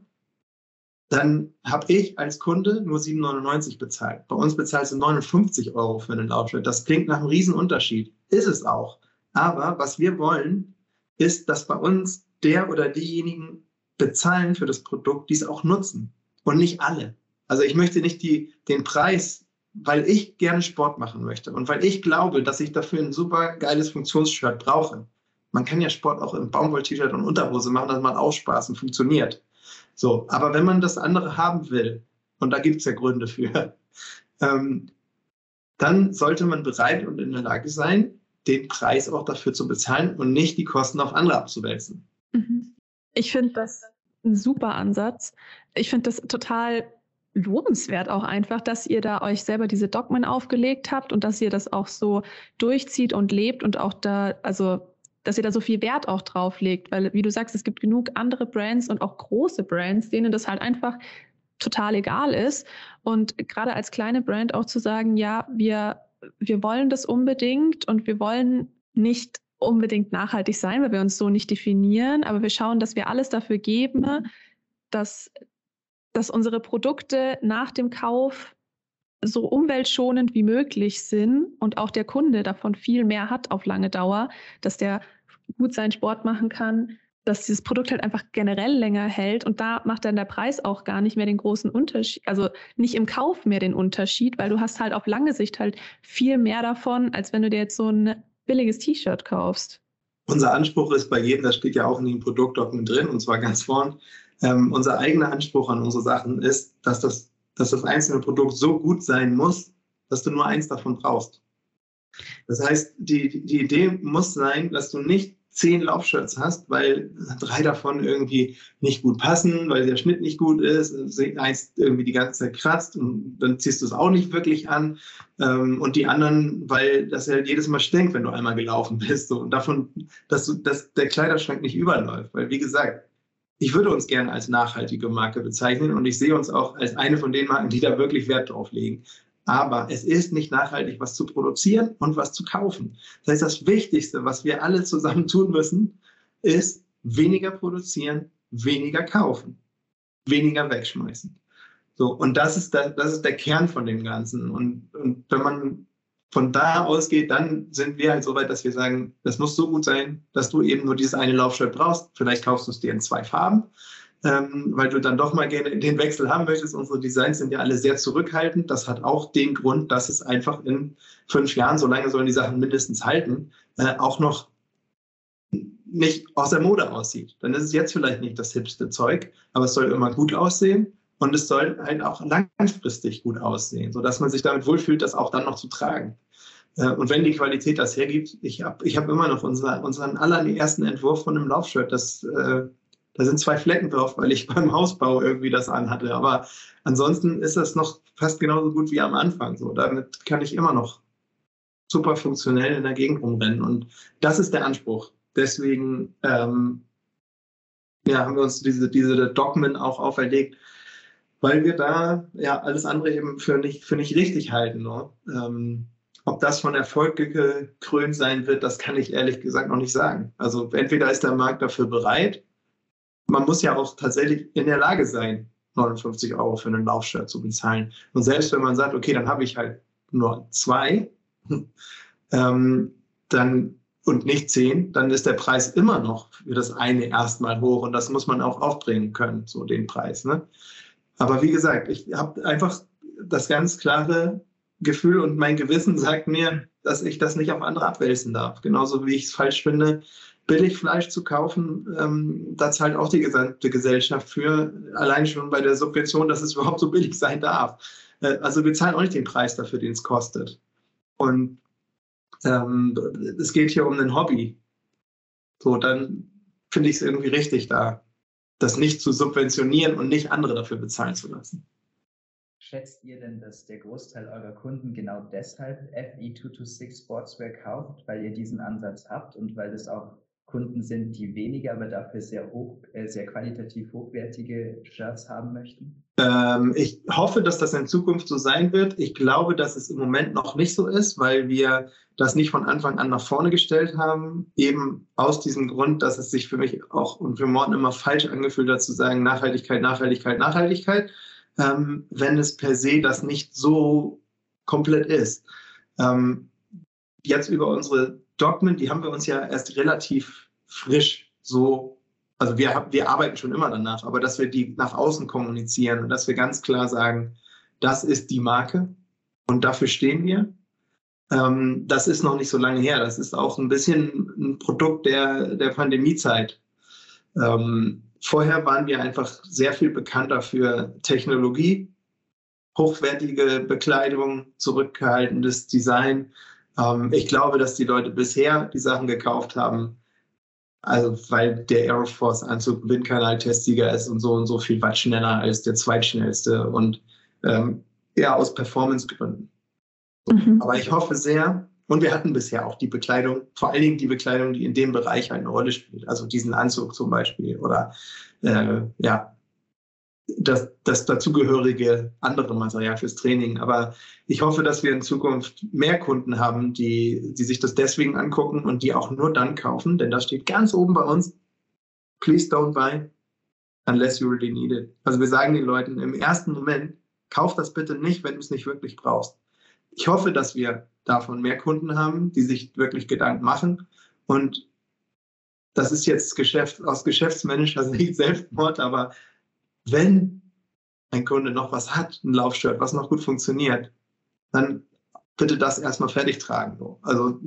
dann habe ich als Kunde nur 7,99 bezahlt. Bei uns bezahlst du 59 Euro für einen Laufshirt. Das klingt nach einem Riesenunterschied. Ist es auch. Aber was wir wollen, ist, dass bei uns der oder diejenigen bezahlen für das Produkt, die es auch nutzen. Und nicht alle. Also ich möchte nicht die, den Preis, weil ich gerne Sport machen möchte und weil ich glaube, dass ich dafür ein super geiles Funktionsshirt brauche. Man kann ja Sport auch im Baumwoll-T-Shirt und Unterhose machen, das macht auch Spaß und funktioniert. So, aber wenn man das andere haben will, und da gibt es ja Gründe für, ähm, dann sollte man bereit und in der Lage sein, den Preis auch dafür zu bezahlen und nicht die Kosten auf andere abzuwälzen. Mhm. Ich finde das ein super Ansatz. Ich finde das total lobenswert auch einfach, dass ihr da euch selber diese Dogmen aufgelegt habt und dass ihr das auch so durchzieht und lebt und auch da, also dass ihr da so viel Wert auch drauf legt, weil wie du sagst, es gibt genug andere Brands und auch große Brands, denen das halt einfach total egal ist. Und gerade als kleine Brand auch zu sagen, ja, wir, wir wollen das unbedingt und wir wollen nicht unbedingt nachhaltig sein, weil wir uns so nicht definieren, aber wir schauen, dass wir alles dafür geben, dass, dass unsere Produkte nach dem Kauf so umweltschonend wie möglich sind und auch der Kunde davon viel mehr hat auf lange Dauer, dass der gut seinen Sport machen kann, dass dieses Produkt halt einfach generell länger hält und da macht dann der Preis auch gar nicht mehr den großen Unterschied, also nicht im Kauf mehr den Unterschied, weil du hast halt auf lange Sicht halt viel mehr davon, als wenn du dir jetzt so ein billiges T-Shirt kaufst. Unser Anspruch ist bei jedem, das steht ja auch in den Produktdokument drin und zwar ganz vorn, ähm, unser eigener Anspruch an unsere Sachen ist, dass das dass das einzelne Produkt so gut sein muss, dass du nur eins davon brauchst. Das heißt, die, die Idee muss sein, dass du nicht zehn Laufshirts hast, weil drei davon irgendwie nicht gut passen, weil der Schnitt nicht gut ist, eins irgendwie die ganze Zeit kratzt und dann ziehst du es auch nicht wirklich an ähm, und die anderen, weil das ja jedes Mal stinkt, wenn du einmal gelaufen bist und davon, dass, du, dass der Kleiderschrank nicht überläuft, weil wie gesagt, ich würde uns gerne als nachhaltige Marke bezeichnen und ich sehe uns auch als eine von den Marken, die da wirklich Wert drauf legen. Aber es ist nicht nachhaltig, was zu produzieren und was zu kaufen. Das heißt, das Wichtigste, was wir alle zusammen tun müssen, ist weniger produzieren, weniger kaufen, weniger wegschmeißen. So, und das ist, der, das ist der Kern von dem Ganzen. Und, und wenn man von da ausgeht, dann sind wir halt so weit, dass wir sagen, das muss so gut sein, dass du eben nur dieses eine Laufshirt brauchst. Vielleicht kaufst du es dir in zwei Farben, ähm, weil du dann doch mal gerne den Wechsel haben möchtest. Unsere Designs sind ja alle sehr zurückhaltend. Das hat auch den Grund, dass es einfach in fünf Jahren, so lange sollen die Sachen mindestens halten, äh, auch noch nicht aus der Mode aussieht. Dann ist es jetzt vielleicht nicht das hipste Zeug, aber es soll immer gut aussehen und es soll halt auch langfristig gut aussehen, sodass man sich damit wohlfühlt, das auch dann noch zu tragen. Äh, und wenn die Qualität das hergibt, ich habe ich hab immer noch unser, unseren allerersten Entwurf von einem Laufshirt, das, äh, da sind zwei Flecken drauf, weil ich beim Hausbau irgendwie das anhatte. Aber ansonsten ist das noch fast genauso gut wie am Anfang. So, damit kann ich immer noch super funktionell in der Gegend rumrennen. Und das ist der Anspruch. Deswegen ähm, ja, haben wir uns diese, diese Dogmen auch auferlegt, weil wir da ja alles andere eben für nicht, für nicht richtig halten. Ne? Ähm, ob das von Erfolg gekrönt sein wird, das kann ich ehrlich gesagt noch nicht sagen. Also entweder ist der Markt dafür bereit, man muss ja auch tatsächlich in der Lage sein, 59 Euro für einen Laufshirt zu bezahlen. Und selbst wenn man sagt, okay, dann habe ich halt nur zwei, ähm, dann und nicht zehn, dann ist der Preis immer noch für das eine erstmal hoch und das muss man auch aufbringen können, so den Preis. Ne? Aber wie gesagt, ich habe einfach das ganz klare Gefühl und mein Gewissen sagt mir, dass ich das nicht auf andere abwälzen darf. Genauso wie ich es falsch finde, billig Fleisch zu kaufen, ähm, da zahlt auch die gesamte Gesellschaft für, allein schon bei der Subvention, dass es überhaupt so billig sein darf. Äh, also wir zahlen auch nicht den Preis dafür, den es kostet. Und ähm, es geht hier um ein Hobby. So, dann finde ich es irgendwie richtig, da das nicht zu subventionieren und nicht andere dafür bezahlen zu lassen. Schätzt ihr denn, dass der Großteil eurer Kunden genau deshalb FE226 Sportswear kauft, weil ihr diesen Ansatz habt und weil es auch Kunden sind, die weniger, aber dafür sehr hoch, äh, sehr qualitativ hochwertige Shirts haben möchten? Ähm, ich hoffe, dass das in Zukunft so sein wird. Ich glaube, dass es im Moment noch nicht so ist, weil wir das nicht von Anfang an nach vorne gestellt haben. Eben aus diesem Grund, dass es sich für mich auch und für Morten immer falsch angefühlt hat, zu sagen Nachhaltigkeit, Nachhaltigkeit, Nachhaltigkeit, ähm, wenn es per se das nicht so komplett ist. Ähm, jetzt über unsere Dogmen, die haben wir uns ja erst relativ frisch so, also wir, wir arbeiten schon immer danach, aber dass wir die nach außen kommunizieren und dass wir ganz klar sagen, das ist die Marke und dafür stehen wir. Ähm, das ist noch nicht so lange her. Das ist auch ein bisschen ein Produkt der, der Pandemiezeit. Ähm, vorher waren wir einfach sehr viel bekannter für Technologie, hochwertige Bekleidung, zurückgehaltenes Design ähm, ich glaube, dass die Leute bisher die Sachen gekauft haben, also weil der Air Force Anzug Windkanaltestiger ist und so und so viel weit schneller als der zweitschnellste und ähm, eher aus Performancegründen. Mhm. Aber ich hoffe sehr, und wir hatten bisher auch die Bekleidung, vor allen Dingen die Bekleidung, die in dem Bereich eine Rolle spielt, also diesen Anzug zum Beispiel oder äh, ja, das, das dazugehörige andere Material fürs Training. Aber ich hoffe, dass wir in Zukunft mehr Kunden haben, die, die sich das deswegen angucken und die auch nur dann kaufen, denn da steht ganz oben bei uns, please don't buy unless you really need it. Also wir sagen den Leuten im ersten Moment, kauf das bitte nicht, wenn du es nicht wirklich brauchst. Ich hoffe, dass wir davon mehr Kunden haben, die sich wirklich Gedanken machen und das ist jetzt Geschäft, aus Geschäftsmanager Sicht Selbstmord, aber wenn ein Kunde noch was hat, ein Laufshirt, was noch gut funktioniert, dann bitte das erstmal fertig tragen. Also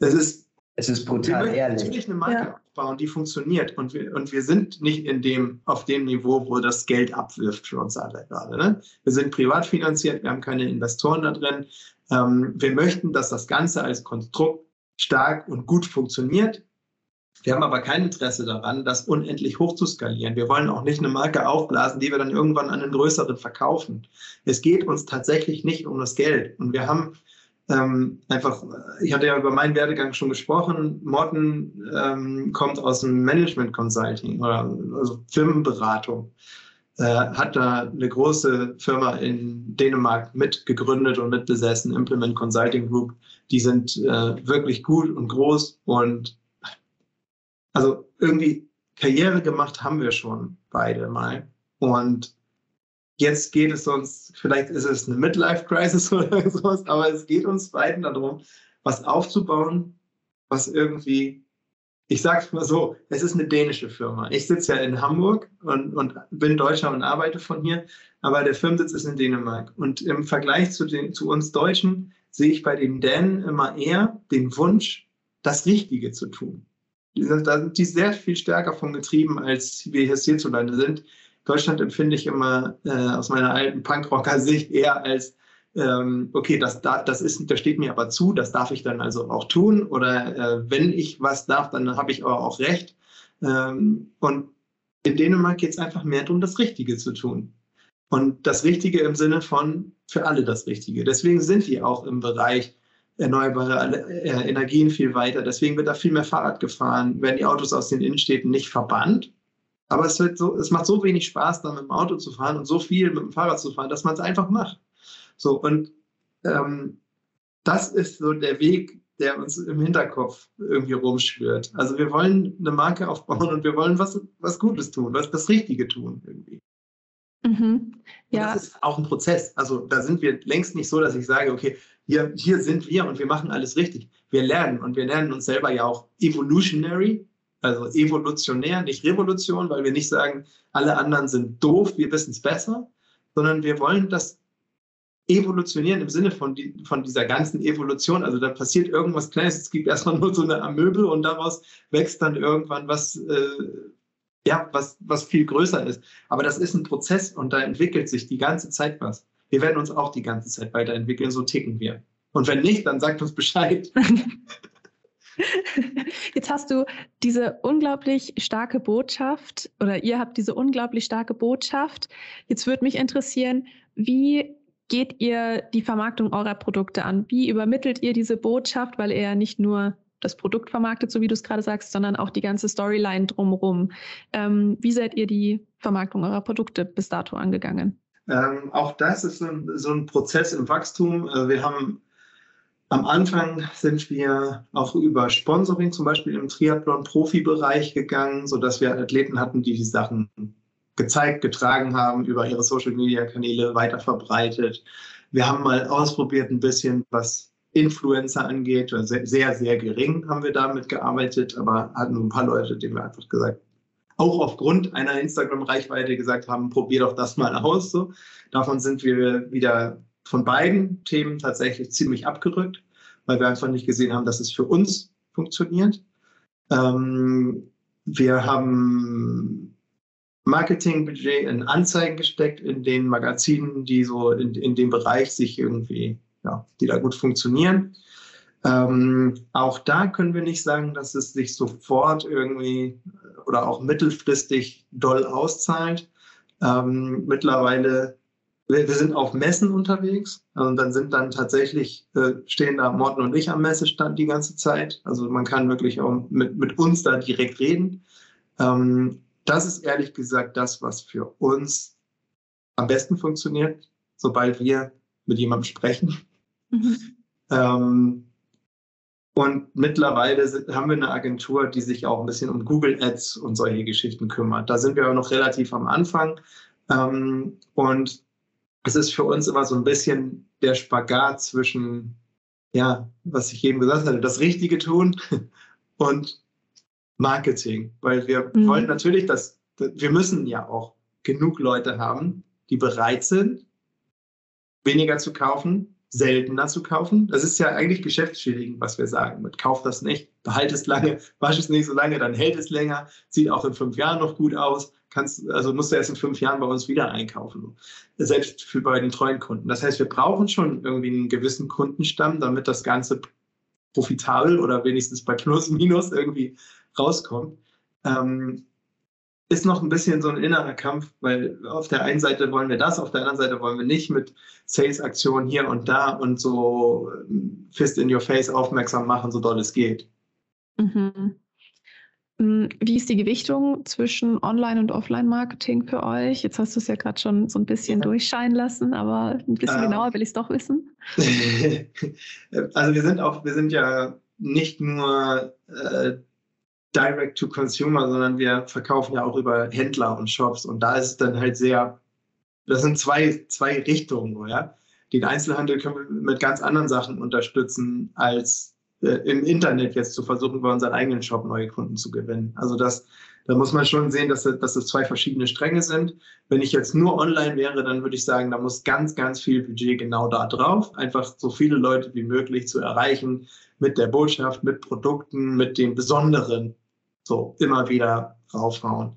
es ist, es ist brutal wir ehrlich. natürlich eine Marke ja. aufbauen, die funktioniert und wir, und wir sind nicht in dem, auf dem Niveau, wo das Geld abwirft für uns alle gerade. Ne? Wir sind privat finanziert, wir haben keine Investoren da drin. Ähm, wir möchten, dass das Ganze als Konstrukt stark und gut funktioniert wir haben aber kein Interesse daran, das unendlich hoch zu skalieren. Wir wollen auch nicht eine Marke aufblasen, die wir dann irgendwann an einen größeren verkaufen. Es geht uns tatsächlich nicht um das Geld. Und wir haben ähm, einfach, ich hatte ja über meinen Werdegang schon gesprochen. Morten ähm, kommt aus dem Management Consulting oder also Firmenberatung. Äh, hat da eine große Firma in Dänemark mitgegründet und mitbesessen, Implement Consulting Group. Die sind äh, wirklich gut und groß und also irgendwie Karriere gemacht haben wir schon beide mal. Und jetzt geht es uns, vielleicht ist es eine Midlife-Crisis oder sowas, aber es geht uns beiden darum, was aufzubauen, was irgendwie, ich sag's mal so, es ist eine dänische Firma. Ich sitze ja in Hamburg und, und bin Deutscher und arbeite von hier, aber der Firmensitz ist in Dänemark. Und im Vergleich zu, den, zu uns Deutschen sehe ich bei den Dänen immer eher den Wunsch, das Richtige zu tun. Die sind, da sind die sehr viel stärker von getrieben, als wir hier hierzulande sind. Deutschland empfinde ich immer äh, aus meiner alten Punkrocker-Sicht eher als, ähm, okay, das, das, ist, das steht mir aber zu, das darf ich dann also auch tun. Oder äh, wenn ich was darf, dann habe ich aber auch recht. Ähm, und in Dänemark geht es einfach mehr darum, das Richtige zu tun. Und das Richtige im Sinne von für alle das Richtige. Deswegen sind die auch im Bereich erneuerbare äh, Energien viel weiter. Deswegen wird da viel mehr Fahrrad gefahren, werden die Autos aus den Innenstädten nicht verbannt. Aber es, wird so, es macht so wenig Spaß, da mit dem Auto zu fahren und so viel mit dem Fahrrad zu fahren, dass man es einfach macht. So, und ähm, das ist so der Weg, der uns im Hinterkopf irgendwie rumschwirrt. Also wir wollen eine Marke aufbauen und wir wollen was, was Gutes tun, was das Richtige tun irgendwie. Mhm. Ja. das ist auch ein Prozess. Also da sind wir längst nicht so, dass ich sage, okay, hier, hier sind wir und wir machen alles richtig. Wir lernen und wir lernen uns selber ja auch evolutionary, also evolutionär, nicht Revolution, weil wir nicht sagen, alle anderen sind doof, wir wissen es besser, sondern wir wollen das evolutionieren im Sinne von, die, von dieser ganzen Evolution. Also da passiert irgendwas Kleines, es gibt erstmal nur so eine Amöbel und daraus wächst dann irgendwann was, äh, ja, was, was viel größer ist. Aber das ist ein Prozess und da entwickelt sich die ganze Zeit was. Wir werden uns auch die ganze Zeit weiterentwickeln, so ticken wir. Und wenn nicht, dann sagt uns Bescheid. Jetzt hast du diese unglaublich starke Botschaft oder ihr habt diese unglaublich starke Botschaft. Jetzt würde mich interessieren, wie geht ihr die Vermarktung eurer Produkte an? Wie übermittelt ihr diese Botschaft, weil ihr ja nicht nur das Produkt vermarktet, so wie du es gerade sagst, sondern auch die ganze Storyline drumherum. Ähm, wie seid ihr die Vermarktung eurer Produkte bis dato angegangen? Ähm, auch das ist so ein, so ein Prozess im Wachstum. Äh, wir haben am Anfang sind wir auch über Sponsoring zum Beispiel im Triathlon-Profi-Bereich gegangen, sodass wir Athleten hatten, die die Sachen gezeigt, getragen haben, über ihre Social-Media-Kanäle weiter verbreitet. Wir haben mal ausprobiert ein bisschen, was Influencer angeht. Sehr, sehr, sehr gering haben wir damit gearbeitet, aber hatten nur ein paar Leute, denen wir einfach gesagt, auch aufgrund einer Instagram-Reichweite gesagt haben, probier doch das mal aus. So. Davon sind wir wieder von beiden Themen tatsächlich ziemlich abgerückt, weil wir einfach nicht gesehen haben, dass es für uns funktioniert. Ähm, wir haben Marketingbudget in Anzeigen gesteckt, in den Magazinen, die so in, in dem Bereich sich irgendwie, ja, die da gut funktionieren. Ähm, auch da können wir nicht sagen, dass es sich sofort irgendwie oder auch mittelfristig doll auszahlt. Ähm, mittlerweile wir, wir sind auf Messen unterwegs und dann sind dann tatsächlich, äh, stehen da Morten und ich am Messestand die ganze Zeit. Also man kann wirklich auch mit, mit uns da direkt reden. Ähm, das ist ehrlich gesagt das, was für uns am besten funktioniert, sobald wir mit jemandem sprechen. Mhm. Ähm, und mittlerweile haben wir eine Agentur, die sich auch ein bisschen um Google Ads und solche Geschichten kümmert. Da sind wir aber noch relativ am Anfang. Ähm, und es ist für uns immer so ein bisschen der Spagat zwischen, ja, was ich eben gesagt hatte, das Richtige tun und Marketing. Weil wir mhm. wollen natürlich, dass wir müssen ja auch genug Leute haben, die bereit sind, weniger zu kaufen, seltener zu kaufen. Das ist ja eigentlich geschäftsschädigend, was wir sagen. Mit kauf das nicht, behalte es lange, wasch es nicht so lange, dann hält es länger, sieht auch in fünf Jahren noch gut aus kannst, also musst du erst in fünf Jahren bei uns wieder einkaufen. Selbst für bei den treuen Kunden. Das heißt, wir brauchen schon irgendwie einen gewissen Kundenstamm, damit das Ganze profitabel oder wenigstens bei Plus, Minus irgendwie rauskommt. Ähm, ist noch ein bisschen so ein innerer Kampf, weil auf der einen Seite wollen wir das, auf der anderen Seite wollen wir nicht mit Sales-Aktionen hier und da und so ähm, Fist in your face aufmerksam machen, so doll es geht. Mhm. Hm, wie ist die Gewichtung zwischen Online- und Offline-Marketing für euch? Jetzt hast du es ja gerade schon so ein bisschen ja. durchscheinen lassen, aber ein bisschen ähm, genauer will ich es doch wissen. also wir sind auch, wir sind ja nicht nur äh, Direct to Consumer, sondern wir verkaufen ja auch über Händler und Shops und da ist es dann halt sehr, das sind zwei, zwei Richtungen, ja. Den Einzelhandel können wir mit ganz anderen Sachen unterstützen als äh, im Internet jetzt zu versuchen, bei unserem eigenen Shop neue Kunden zu gewinnen. Also das, da muss man schon sehen, dass, dass das zwei verschiedene Stränge sind. Wenn ich jetzt nur online wäre, dann würde ich sagen, da muss ganz, ganz viel Budget genau da drauf. Einfach so viele Leute wie möglich zu erreichen mit der Botschaft, mit Produkten, mit dem Besonderen. So immer wieder raufhauen.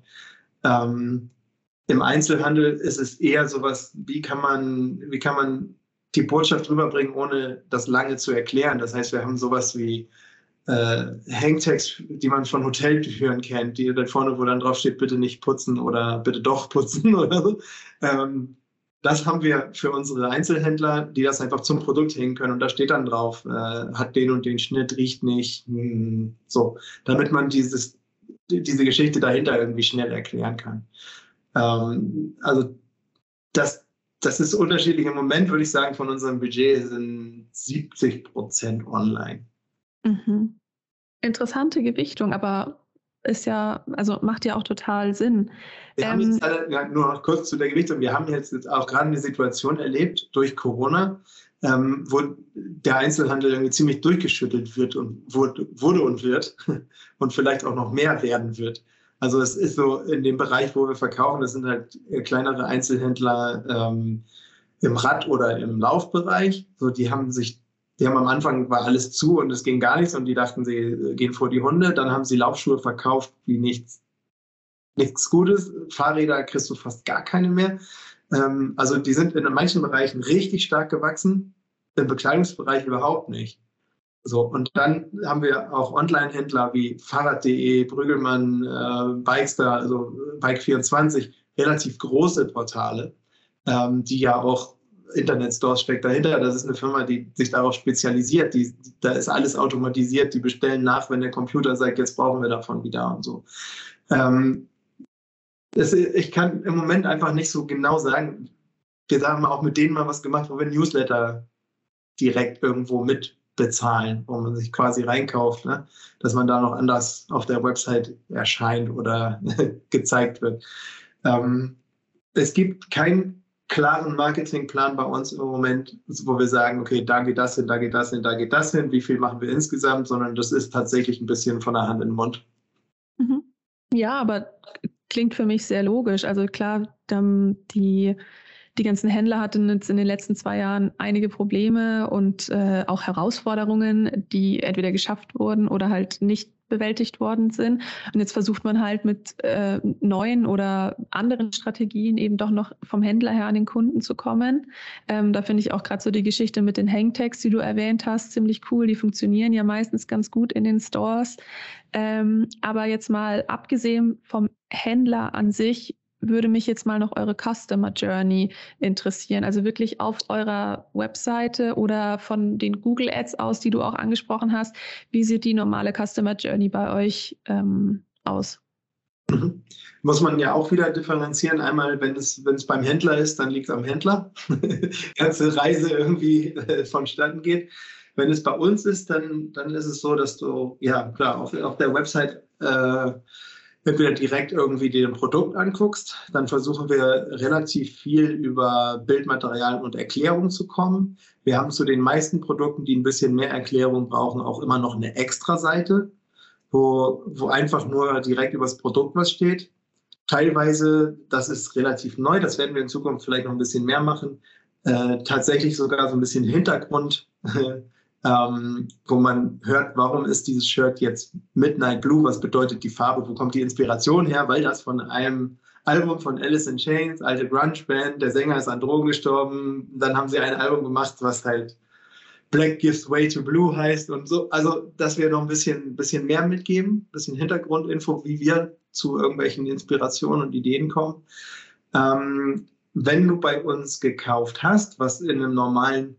Ähm, Im Einzelhandel ist es eher sowas, wie kann man, wie kann man die Botschaft rüberbringen, ohne das lange zu erklären. Das heißt, wir haben sowas wie äh, Hangtags, die man von Hoteltüren kennt, die da vorne, wo dann drauf bitte nicht putzen oder bitte doch putzen oder so. Ähm, das haben wir für unsere Einzelhändler, die das einfach zum Produkt hängen können. Und da steht dann drauf, äh, hat den und den Schnitt, riecht nicht, hm, so, damit man dieses, diese Geschichte dahinter irgendwie schnell erklären kann. Ähm, also das, das ist unterschiedlich. Im Moment würde ich sagen, von unserem Budget sind 70 Prozent online. Mhm. Interessante Gewichtung, aber ist ja, also macht ja auch total Sinn. Wir ähm, haben jetzt alle, nur noch kurz zu der Gewichtung. Wir haben jetzt, jetzt auch gerade eine Situation erlebt durch Corona, ähm, wo der Einzelhandel irgendwie ziemlich durchgeschüttelt wird und wurde, wurde und wird und vielleicht auch noch mehr werden wird. Also es ist so in dem Bereich, wo wir verkaufen, das sind halt kleinere Einzelhändler ähm, im Rad- oder im Laufbereich. So, die haben sich, die haben am Anfang war alles zu und es ging gar nichts und die dachten, sie gehen vor die Hunde. Dann haben sie Laufschuhe verkauft wie nichts, nichts Gutes. Fahrräder kriegst du fast gar keine mehr. Ähm, also die sind in manchen Bereichen richtig stark gewachsen, im Bekleidungsbereich überhaupt nicht. So, und dann haben wir auch Online-Händler wie Fahrrad.de, Brüggelmann, äh, Bikestar, also Bike24, relativ große Portale, ähm, die ja auch Internetstores steckt dahinter. Das ist eine Firma, die sich darauf spezialisiert. Die, da ist alles automatisiert. Die bestellen nach, wenn der Computer sagt, jetzt brauchen wir davon wieder und so. Ähm, das, ich kann im Moment einfach nicht so genau sagen. Wir haben auch mit denen mal was gemacht, wo wir Newsletter direkt irgendwo mit bezahlen, wo man sich quasi reinkauft, ne? dass man da noch anders auf der Website erscheint oder gezeigt wird. Ähm, es gibt keinen klaren Marketingplan bei uns im Moment, wo wir sagen, okay, da geht das hin, da geht das hin, da geht das hin, wie viel machen wir insgesamt, sondern das ist tatsächlich ein bisschen von der Hand in den Mund. Mhm. Ja, aber klingt für mich sehr logisch. Also klar, die die ganzen Händler hatten jetzt in den letzten zwei Jahren einige Probleme und äh, auch Herausforderungen, die entweder geschafft wurden oder halt nicht bewältigt worden sind. Und jetzt versucht man halt mit äh, neuen oder anderen Strategien eben doch noch vom Händler her an den Kunden zu kommen. Ähm, da finde ich auch gerade so die Geschichte mit den Hangtags, die du erwähnt hast, ziemlich cool. Die funktionieren ja meistens ganz gut in den Stores. Ähm, aber jetzt mal abgesehen vom Händler an sich, würde mich jetzt mal noch eure Customer Journey interessieren. Also wirklich auf eurer Webseite oder von den Google Ads aus, die du auch angesprochen hast. Wie sieht die normale Customer Journey bei euch ähm, aus? Mhm. Muss man ja auch wieder differenzieren. Einmal, wenn es, wenn es beim Händler ist, dann liegt es am Händler. Ganze Reise irgendwie äh, vonstatten geht. Wenn es bei uns ist, dann, dann ist es so, dass du, ja klar, auf, auf der Website äh, entweder direkt irgendwie dir ein Produkt anguckst, dann versuchen wir relativ viel über Bildmaterial und Erklärung zu kommen. Wir haben zu den meisten Produkten, die ein bisschen mehr Erklärung brauchen, auch immer noch eine Extra-Seite, wo, wo einfach nur direkt über das Produkt was steht. Teilweise, das ist relativ neu, das werden wir in Zukunft vielleicht noch ein bisschen mehr machen, äh, tatsächlich sogar so ein bisschen Hintergrund ähm, wo man hört, warum ist dieses Shirt jetzt Midnight Blue, was bedeutet die Farbe, wo kommt die Inspiration her, weil das von einem Album von Alice in Chains, alte Grunge-Band, der Sänger ist an Drogen gestorben, dann haben sie ein Album gemacht, was halt Black Gives Way to Blue heißt und so. Also, dass wir noch ein bisschen, bisschen mehr mitgeben, ein bisschen Hintergrundinfo, wie wir zu irgendwelchen Inspirationen und Ideen kommen. Ähm, wenn du bei uns gekauft hast, was in einem normalen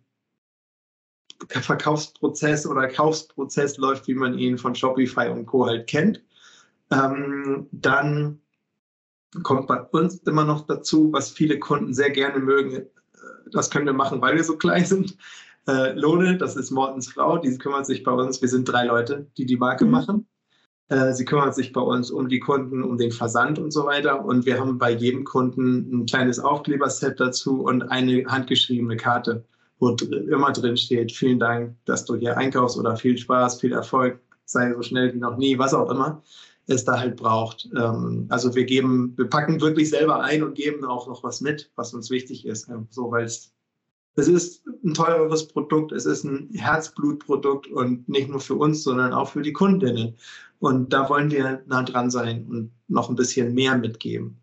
Verkaufsprozess oder Kaufsprozess läuft, wie man ihn von Shopify und Co. halt kennt. Ähm, dann kommt bei uns immer noch dazu, was viele Kunden sehr gerne mögen. Äh, das können wir machen, weil wir so klein sind. Äh, Lone, das ist Mortens Frau, die kümmert sich bei uns. Wir sind drei Leute, die die Marke mhm. machen. Äh, sie kümmert sich bei uns um die Kunden, um den Versand und so weiter. Und wir haben bei jedem Kunden ein kleines Aufkleberset dazu und eine handgeschriebene Karte wo immer drin steht, vielen Dank, dass du hier einkaufst oder viel Spaß, viel Erfolg, sei so schnell wie noch nie, was auch immer es da halt braucht. Ähm, also wir geben, wir packen wirklich selber ein und geben auch noch was mit, was uns wichtig ist. So, weil es, es ist ein teureres Produkt, es ist ein Herzblutprodukt und nicht nur für uns, sondern auch für die Kundinnen. Und da wollen wir nah dran sein und noch ein bisschen mehr mitgeben.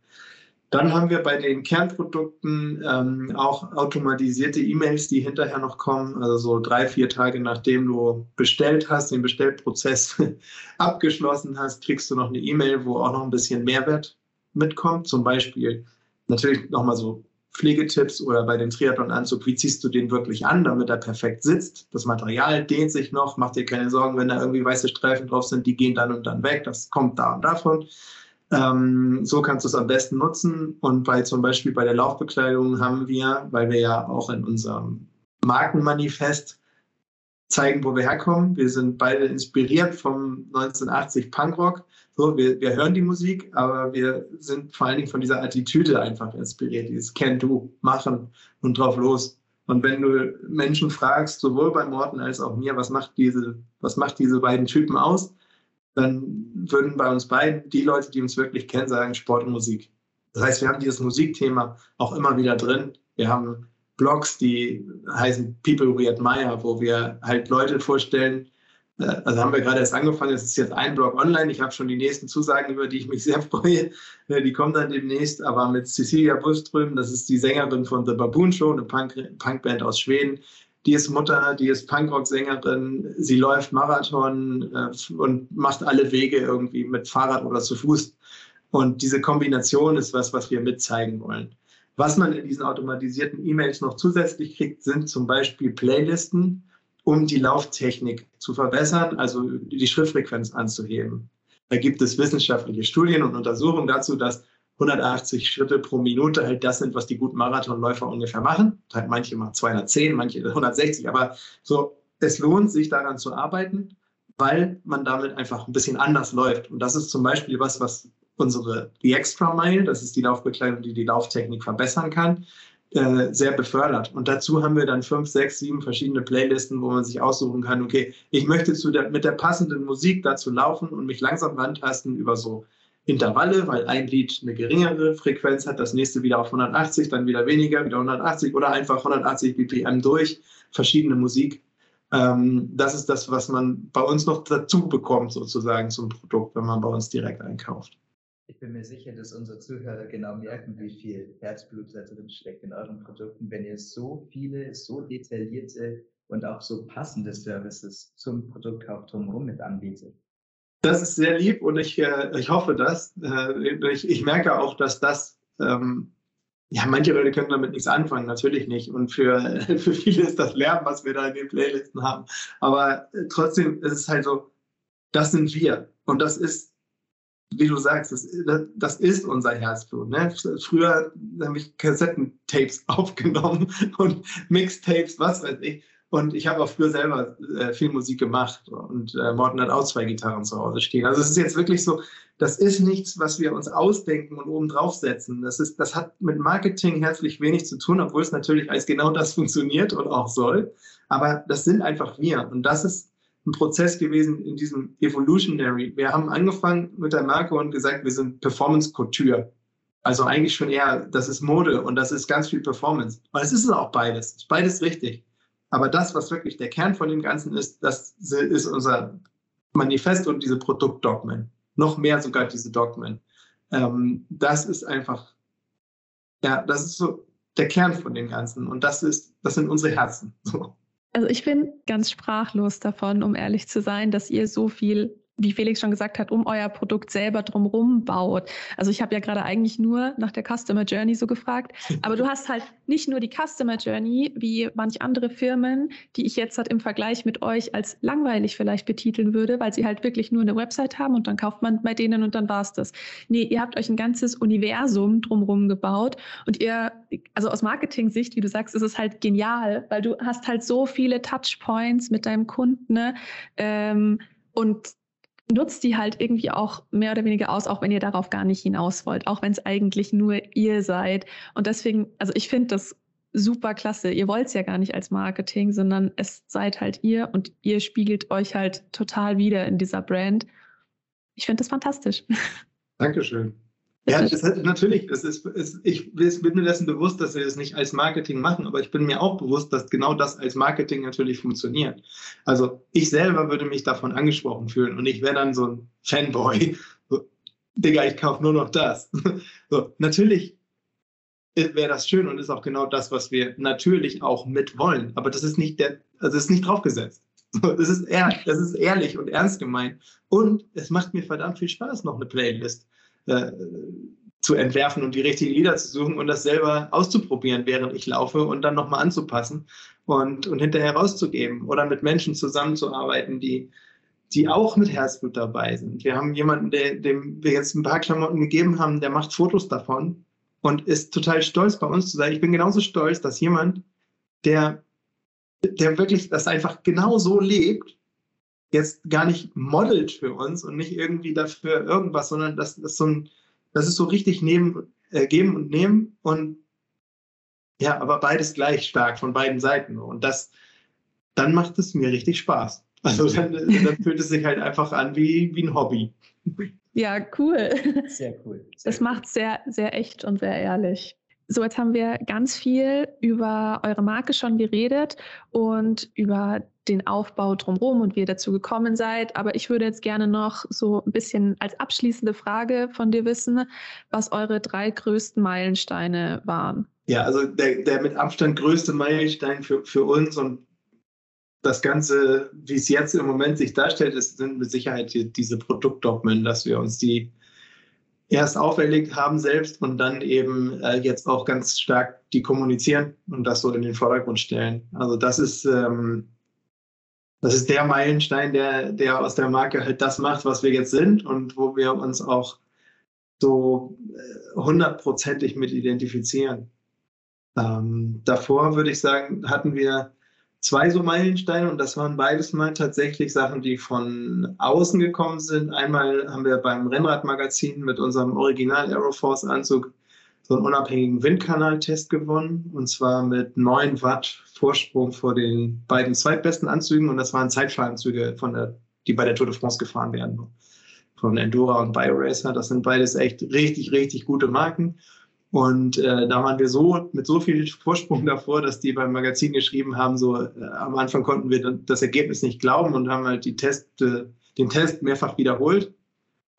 Dann haben wir bei den Kernprodukten ähm, auch automatisierte E-Mails, die hinterher noch kommen. Also so drei, vier Tage nachdem du bestellt hast, den Bestellprozess abgeschlossen hast, kriegst du noch eine E-Mail, wo auch noch ein bisschen Mehrwert mitkommt. Zum Beispiel natürlich nochmal so Pflegetipps oder bei dem Triathlon-Anzug, wie ziehst du den wirklich an, damit er perfekt sitzt. Das Material dehnt sich noch, mach dir keine Sorgen, wenn da irgendwie weiße Streifen drauf sind, die gehen dann und dann weg. Das kommt da und davon. Ähm, so kannst du es am besten nutzen. Und bei zum Beispiel bei der Laufbekleidung haben wir, weil wir ja auch in unserem Markenmanifest zeigen, wo wir herkommen. Wir sind beide inspiriert vom 1980 Punkrock. So, wir, wir hören die Musik, aber wir sind vor allen Dingen von dieser Attitüde einfach inspiriert, dieses Can-Do, machen und drauf los. Und wenn du Menschen fragst, sowohl bei Morten als auch mir, was macht diese, was macht diese beiden Typen aus, dann würden bei uns beiden die Leute, die uns wirklich kennen, sagen Sport und Musik. Das heißt, wir haben dieses Musikthema auch immer wieder drin. Wir haben Blogs, die heißen People We Admire, wo wir halt Leute vorstellen. Äh, also haben wir gerade erst angefangen. Es ist jetzt ein Blog online. Ich habe schon die nächsten Zusagen, über die ich mich sehr freue. Äh, die kommen dann demnächst. Aber mit Cecilia Buström, das ist die Sängerin von The Baboon Show, eine Punk Punkband aus Schweden, die ist Mutter, die ist Punkrock-Sängerin, sie läuft Marathon äh, und macht alle Wege irgendwie mit Fahrrad oder zu Fuß. Und diese Kombination ist was, was wir mitzeigen wollen. Was man in diesen automatisierten E-Mails noch zusätzlich kriegt, sind zum Beispiel Playlisten, um die Lauftechnik zu verbessern, also die Schrittfrequenz anzuheben. Da gibt es wissenschaftliche Studien und Untersuchungen dazu, dass 180 Schritte pro Minute halt das sind, was die guten Marathonläufer ungefähr machen. Halt manche machen 210, manche 160, aber so, es lohnt sich daran zu arbeiten, weil man damit einfach ein bisschen anders läuft. Und das ist zum Beispiel was, was unsere die Extra Mile, das ist die Laufbekleidung, die die Lauftechnik verbessern kann, äh, sehr befördert. Und dazu haben wir dann fünf, sechs, sieben verschiedene Playlisten, wo man sich aussuchen kann, okay, ich möchte der, mit der passenden Musik dazu laufen und mich langsam rantasten über so Intervalle, weil ein Lied eine geringere Frequenz hat, das nächste wieder auf 180, dann wieder weniger, wieder 180 oder einfach 180 BPM durch verschiedene Musik. Ähm, das ist das, was man bei uns noch dazu bekommt, sozusagen zum Produkt, wenn man bei uns direkt einkauft. Ich bin mir sicher, dass unsere Zuhörer genau merken, wie viel Herzblut da drin steckt in euren Produkten, wenn ihr so viele, so detaillierte und auch so passende Services zum Produktkauf drumherum mit anbietet. Das ist sehr lieb und ich, äh, ich hoffe das. Äh, ich, ich, merke auch, dass das, ähm, ja, manche Leute können damit nichts anfangen, natürlich nicht. Und für, für viele ist das Lärm, was wir da in den Playlisten haben. Aber äh, trotzdem ist es halt so, das sind wir. Und das ist wie du sagst, das, das ist unser Herzblut. Ne? Früher habe ich Kassettentapes aufgenommen und Mixtapes, was weiß ich. Und ich habe auch früher selber äh, viel Musik gemacht und äh, Morten hat auch zwei Gitarren zu Hause stehen. Also es ist jetzt wirklich so, das ist nichts, was wir uns ausdenken und oben draufsetzen. Das, das hat mit Marketing herzlich wenig zu tun, obwohl es natürlich als genau das funktioniert und auch soll. Aber das sind einfach wir. Und das ist ein Prozess gewesen in diesem Evolutionary. Wir haben angefangen mit der Marke und gesagt, wir sind Performance Couture. Also eigentlich schon eher, das ist Mode und das ist ganz viel Performance. Und es ist auch beides. Beides richtig. Aber das, was wirklich der Kern von dem Ganzen ist, das ist unser Manifest und diese Produktdogmen. Noch mehr sogar diese Dogmen. Ähm, das ist einfach, ja, das ist so der Kern von dem Ganzen. Und das ist, das sind unsere Herzen. So. Also ich bin ganz sprachlos davon, um ehrlich zu sein, dass ihr so viel wie Felix schon gesagt hat, um euer Produkt selber drumherum baut. Also ich habe ja gerade eigentlich nur nach der Customer Journey so gefragt, aber du hast halt nicht nur die Customer Journey wie manch andere Firmen, die ich jetzt halt im Vergleich mit euch als langweilig vielleicht betiteln würde, weil sie halt wirklich nur eine Website haben und dann kauft man bei denen und dann war's das. Nee, ihr habt euch ein ganzes Universum drumherum gebaut und ihr, also aus Marketing-Sicht, wie du sagst, ist es halt genial, weil du hast halt so viele Touchpoints mit deinem Kunden ne? ähm, und nutzt die halt irgendwie auch mehr oder weniger aus, auch wenn ihr darauf gar nicht hinaus wollt, auch wenn es eigentlich nur ihr seid. Und deswegen, also ich finde das super klasse. Ihr wollt es ja gar nicht als Marketing, sondern es seid halt ihr und ihr spiegelt euch halt total wieder in dieser Brand. Ich finde das fantastisch. Dankeschön. Ja, das ist, natürlich, das ist, ist, ich bin mir dessen bewusst, dass wir das nicht als Marketing machen, aber ich bin mir auch bewusst, dass genau das als Marketing natürlich funktioniert. Also ich selber würde mich davon angesprochen fühlen und ich wäre dann so ein Fanboy. So, Digga, ich kaufe nur noch das. So, natürlich wäre das schön und ist auch genau das, was wir natürlich auch mit wollen. Aber das ist nicht der, also ist nicht draufgesetzt. Das ist, ehr, das ist ehrlich und ernst gemeint. Und es macht mir verdammt viel Spaß, noch eine Playlist äh, zu entwerfen und die richtigen Lieder zu suchen und das selber auszuprobieren, während ich laufe und dann nochmal anzupassen und, und hinterher rauszugeben oder mit Menschen zusammenzuarbeiten, die, die auch mit Herzblut dabei sind. Wir haben jemanden, der, dem wir jetzt ein paar Klamotten gegeben haben, der macht Fotos davon und ist total stolz bei uns zu sein. Ich bin genauso stolz, dass jemand, der, der wirklich das einfach genau so lebt, jetzt gar nicht modelt für uns und nicht irgendwie dafür irgendwas, sondern das, das, so ein, das ist so richtig neben, äh, geben und nehmen und ja, aber beides gleich stark von beiden Seiten. Und das, dann macht es mir richtig Spaß. Also dann, dann fühlt es sich halt einfach an wie, wie ein Hobby. Ja, cool. Sehr cool. Sehr das macht sehr, sehr echt und sehr ehrlich. So, jetzt haben wir ganz viel über eure Marke schon geredet und über den Aufbau drumherum und wie ihr dazu gekommen seid. Aber ich würde jetzt gerne noch so ein bisschen als abschließende Frage von dir wissen, was eure drei größten Meilensteine waren. Ja, also der, der mit Abstand größte Meilenstein für, für uns und das Ganze, wie es jetzt im Moment sich darstellt, ist, sind mit Sicherheit die, diese Produktdogmen, dass wir uns die erst auferlegt haben selbst und dann eben äh, jetzt auch ganz stark die kommunizieren und das so in den Vordergrund stellen. Also das ist, ähm, das ist der Meilenstein, der, der aus der Marke halt das macht, was wir jetzt sind und wo wir uns auch so äh, hundertprozentig mit identifizieren. Ähm, davor würde ich sagen, hatten wir zwei so Meilensteine und das waren beides mal tatsächlich Sachen, die von außen gekommen sind. Einmal haben wir beim Rennradmagazin mit unserem Original Aeroforce Anzug so einen unabhängigen Windkanaltest gewonnen und zwar mit 9 Watt Vorsprung vor den beiden zweitbesten Anzügen und das waren Zeitfahranzüge, von der, die bei der Tour de France gefahren werden. Von Endura und BioRacer. Das sind beides echt richtig, richtig gute Marken. Und äh, da waren wir so mit so viel Vorsprung davor, dass die beim Magazin geschrieben haben, so äh, am Anfang konnten wir das Ergebnis nicht glauben und haben halt die Test, äh, den Test mehrfach wiederholt,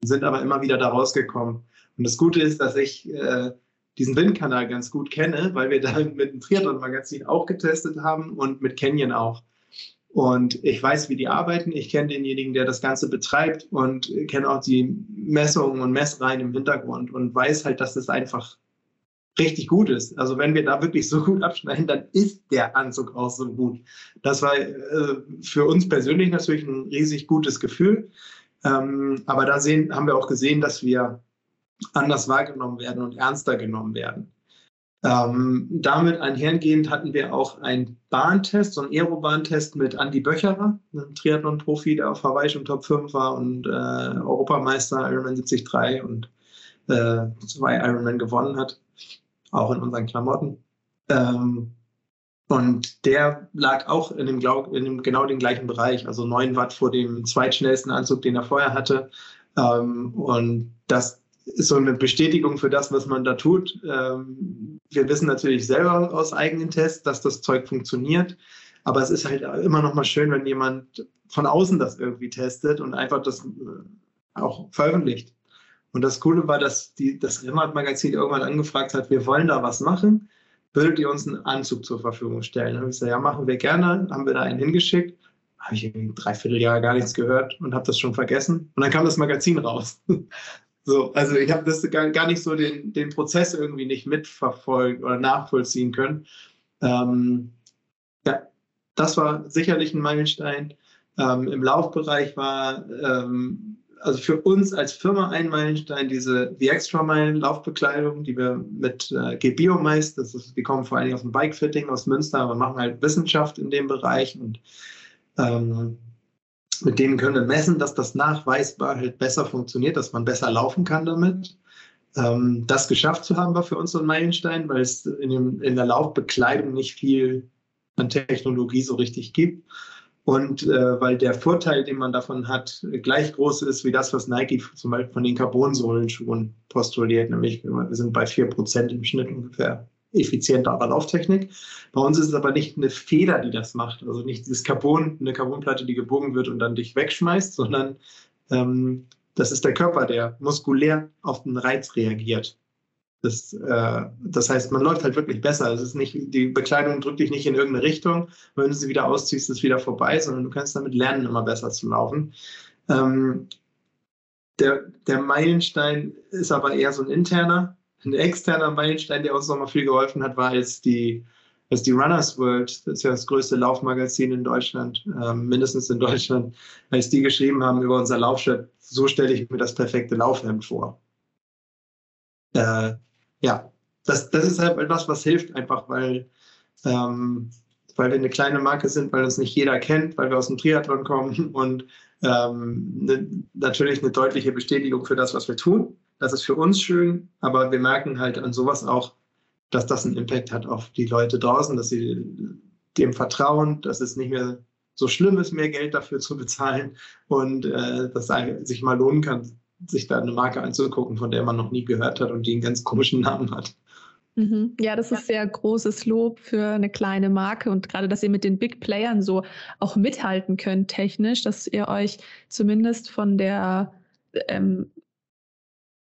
sind aber immer wieder da rausgekommen. Und das Gute ist, dass ich äh, diesen Windkanal ganz gut kenne, weil wir da mit dem Triathlon-Magazin auch getestet haben und mit Canyon auch. Und ich weiß, wie die arbeiten. Ich kenne denjenigen, der das Ganze betreibt und kenne auch die Messungen und Messreihen im Hintergrund und weiß halt, dass das einfach richtig gut ist. Also wenn wir da wirklich so gut abschneiden, dann ist der Anzug auch so gut. Das war äh, für uns persönlich natürlich ein riesig gutes Gefühl. Ähm, aber da sehen, haben wir auch gesehen, dass wir anders wahrgenommen werden und ernster genommen werden. Ähm, damit einhergehend hatten wir auch einen Bahntest, so einen Aerobahntest mit Andy Böcherer, einem Triathlon-Profi, der auf Hawaii schon Top 5 war und äh, Europameister Ironman 73 und äh, zwei Ironman gewonnen hat auch in unseren Klamotten. Ähm, und der lag auch in dem, in dem genau den gleichen Bereich, also 9 Watt vor dem zweitschnellsten Anzug, den er vorher hatte. Ähm, und das ist so eine Bestätigung für das, was man da tut. Ähm, wir wissen natürlich selber aus eigenen Tests, dass das Zeug funktioniert. Aber es ist halt immer noch mal schön, wenn jemand von außen das irgendwie testet und einfach das äh, auch veröffentlicht. Und das Coole war, dass die, das Rennrad-Magazin irgendwann angefragt hat, wir wollen da was machen, würdet ihr uns einen Anzug zur Verfügung stellen? Dann habe ich gesagt, ja, machen wir gerne. Haben wir da einen hingeschickt. Habe ich ein Dreivierteljahr gar nichts gehört und habe das schon vergessen. Und dann kam das Magazin raus. so, also ich habe das gar, gar nicht so den, den Prozess irgendwie nicht mitverfolgt oder nachvollziehen können. Ähm, ja, das war sicherlich ein Meilenstein. Ähm, Im Laufbereich war ähm, also für uns als Firma ein Meilenstein diese The Extra Mile Laufbekleidung, die wir mit äh, GBio meist, das ist, die kommen vor allen Dingen aus dem Bikefitting aus Münster, aber machen halt Wissenschaft in dem Bereich und ähm, mit denen können wir messen, dass das nachweisbar halt besser funktioniert, dass man besser laufen kann damit. Ähm, das geschafft zu haben, war für uns so ein Meilenstein, weil es in, dem, in der Laufbekleidung nicht viel an Technologie so richtig gibt. Und äh, weil der Vorteil, den man davon hat, gleich groß ist wie das, was Nike zum Beispiel von den Carbonsohlenschuhen postuliert, nämlich wir sind bei 4% im Schnitt ungefähr effizienterer Lauftechnik. Bei uns ist es aber nicht eine Feder, die das macht, also nicht dieses Carbon, eine Carbonplatte, die gebogen wird und dann dich wegschmeißt, sondern ähm, das ist der Körper, der muskulär auf den Reiz reagiert. Das, äh, das heißt, man läuft halt wirklich besser. Es ist nicht, die Bekleidung drückt dich nicht in irgendeine Richtung. Wenn du sie wieder ausziehst, ist es wieder vorbei, sondern du kannst damit lernen, immer besser zu laufen. Ähm, der, der Meilenstein ist aber eher so ein interner. Ein externer Meilenstein, der uns nochmal viel geholfen hat, war jetzt die, als die Runners World, das ist ja das größte Laufmagazin in Deutschland, äh, mindestens in Deutschland, als die geschrieben haben über unser Laufshirt, so stelle ich mir das perfekte Laufhemd vor. Äh, ja, das, das ist halt etwas, was hilft, einfach weil, ähm, weil wir eine kleine Marke sind, weil uns nicht jeder kennt, weil wir aus dem Triathlon kommen und ähm, ne, natürlich eine deutliche Bestätigung für das, was wir tun. Das ist für uns schön, aber wir merken halt an sowas auch, dass das einen Impact hat auf die Leute draußen, dass sie dem vertrauen, dass es nicht mehr so schlimm ist, mehr Geld dafür zu bezahlen und äh, dass es sich mal lohnen kann, sich da eine Marke anzugucken, von der man noch nie gehört hat und die einen ganz komischen Namen hat. Mhm. Ja, das ist sehr großes Lob für eine kleine Marke und gerade, dass ihr mit den Big Playern so auch mithalten könnt technisch, dass ihr euch zumindest von der ähm,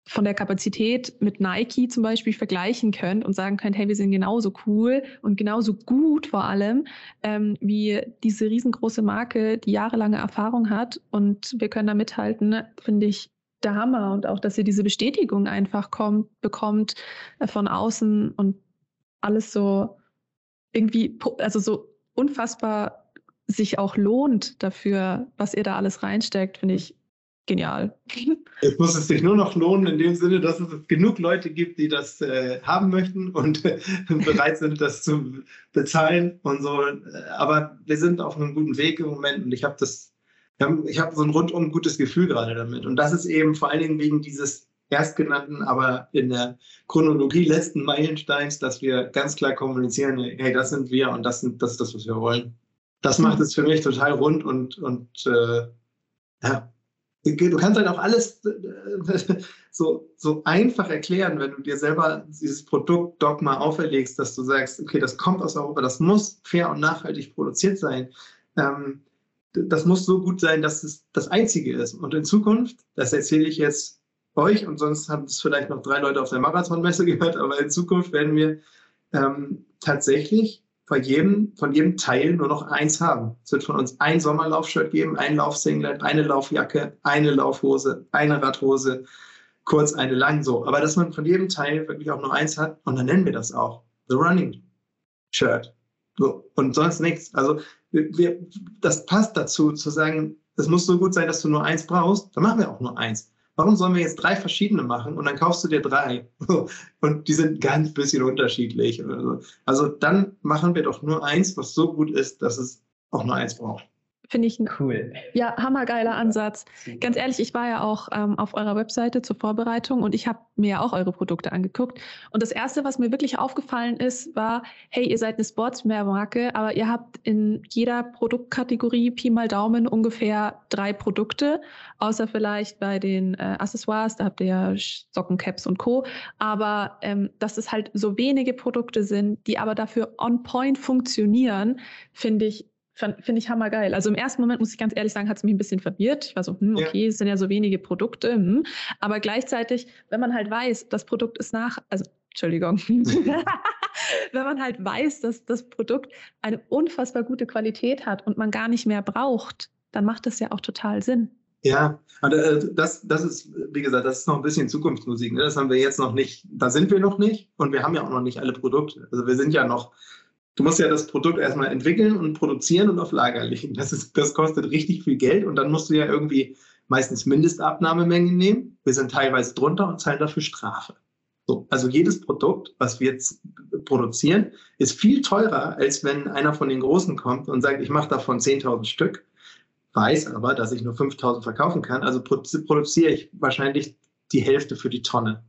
von der Kapazität mit Nike zum Beispiel vergleichen könnt und sagen könnt, hey, wir sind genauso cool und genauso gut vor allem ähm, wie diese riesengroße Marke, die jahrelange Erfahrung hat und wir können da mithalten, finde ich der Hammer und auch, dass ihr diese Bestätigung einfach kommt, bekommt äh, von außen und alles so irgendwie, also so unfassbar sich auch lohnt dafür, was ihr da alles reinsteckt, finde ich genial. Jetzt muss es sich nur noch lohnen, in dem Sinne, dass es genug Leute gibt, die das äh, haben möchten und äh, bereit sind, das zu bezahlen und so. Aber wir sind auf einem guten Weg im Moment und ich habe das, ich habe so ein rundum gutes Gefühl gerade damit. Und das ist eben vor allen Dingen wegen dieses erstgenannten, aber in der Chronologie letzten Meilensteins, dass wir ganz klar kommunizieren, hey, das sind wir und das, sind, das ist das, was wir wollen. Das macht es für mich total rund und, und äh, ja, du kannst halt auch alles äh, so, so einfach erklären, wenn du dir selber dieses Produktdogma auferlegst, dass du sagst, okay, das kommt aus Europa, das muss fair und nachhaltig produziert sein. Ähm, das muss so gut sein, dass es das Einzige ist. Und in Zukunft, das erzähle ich jetzt euch und sonst haben es vielleicht noch drei Leute auf der Marathonmesse gehört, aber in Zukunft werden wir ähm, tatsächlich von jedem, von jedem Teil nur noch eins haben. Es wird von uns ein Sommerlaufshirt geben, ein Laufsinglet, eine Laufjacke, eine Laufhose, eine Radhose, kurz eine lang so. Aber dass man von jedem Teil wirklich auch nur eins hat und dann nennen wir das auch The Running Shirt. So, und sonst nichts. Also wir, das passt dazu, zu sagen, es muss so gut sein, dass du nur eins brauchst, dann machen wir auch nur eins. Warum sollen wir jetzt drei verschiedene machen und dann kaufst du dir drei? Und die sind ganz bisschen unterschiedlich. Also dann machen wir doch nur eins, was so gut ist, dass es auch nur eins braucht. Finde ich ein cool. Ja, hammergeiler Ansatz. Ganz ehrlich, ich war ja auch ähm, auf eurer Webseite zur Vorbereitung und ich habe mir ja auch eure Produkte angeguckt. Und das Erste, was mir wirklich aufgefallen ist, war, hey, ihr seid eine Sportswear-Marke, aber ihr habt in jeder Produktkategorie Pi mal Daumen ungefähr drei Produkte, außer vielleicht bei den äh, Accessoires, da habt ihr ja Socken, Caps und Co. Aber ähm, dass es halt so wenige Produkte sind, die aber dafür on point funktionieren, finde ich Finde ich hammergeil. Also im ersten Moment, muss ich ganz ehrlich sagen, hat es mich ein bisschen verwirrt. Ich war so, hm, okay, ja. es sind ja so wenige Produkte. Hm. Aber gleichzeitig, wenn man halt weiß, das Produkt ist nach, also Entschuldigung, wenn man halt weiß, dass das Produkt eine unfassbar gute Qualität hat und man gar nicht mehr braucht, dann macht das ja auch total Sinn. Ja, äh, das, das ist, wie gesagt, das ist noch ein bisschen Zukunftsmusik. Ne? Das haben wir jetzt noch nicht, da sind wir noch nicht und wir haben ja auch noch nicht alle Produkte. Also wir sind ja noch du musst ja das Produkt erstmal entwickeln und produzieren und auf Lager legen. Das, ist, das kostet richtig viel Geld und dann musst du ja irgendwie meistens Mindestabnahmemengen nehmen. Wir sind teilweise drunter und zahlen dafür Strafe. So, also jedes Produkt, was wir jetzt produzieren, ist viel teurer, als wenn einer von den Großen kommt und sagt, ich mache davon 10.000 Stück, weiß aber, dass ich nur 5.000 verkaufen kann. Also produziere ich wahrscheinlich die Hälfte für die Tonne.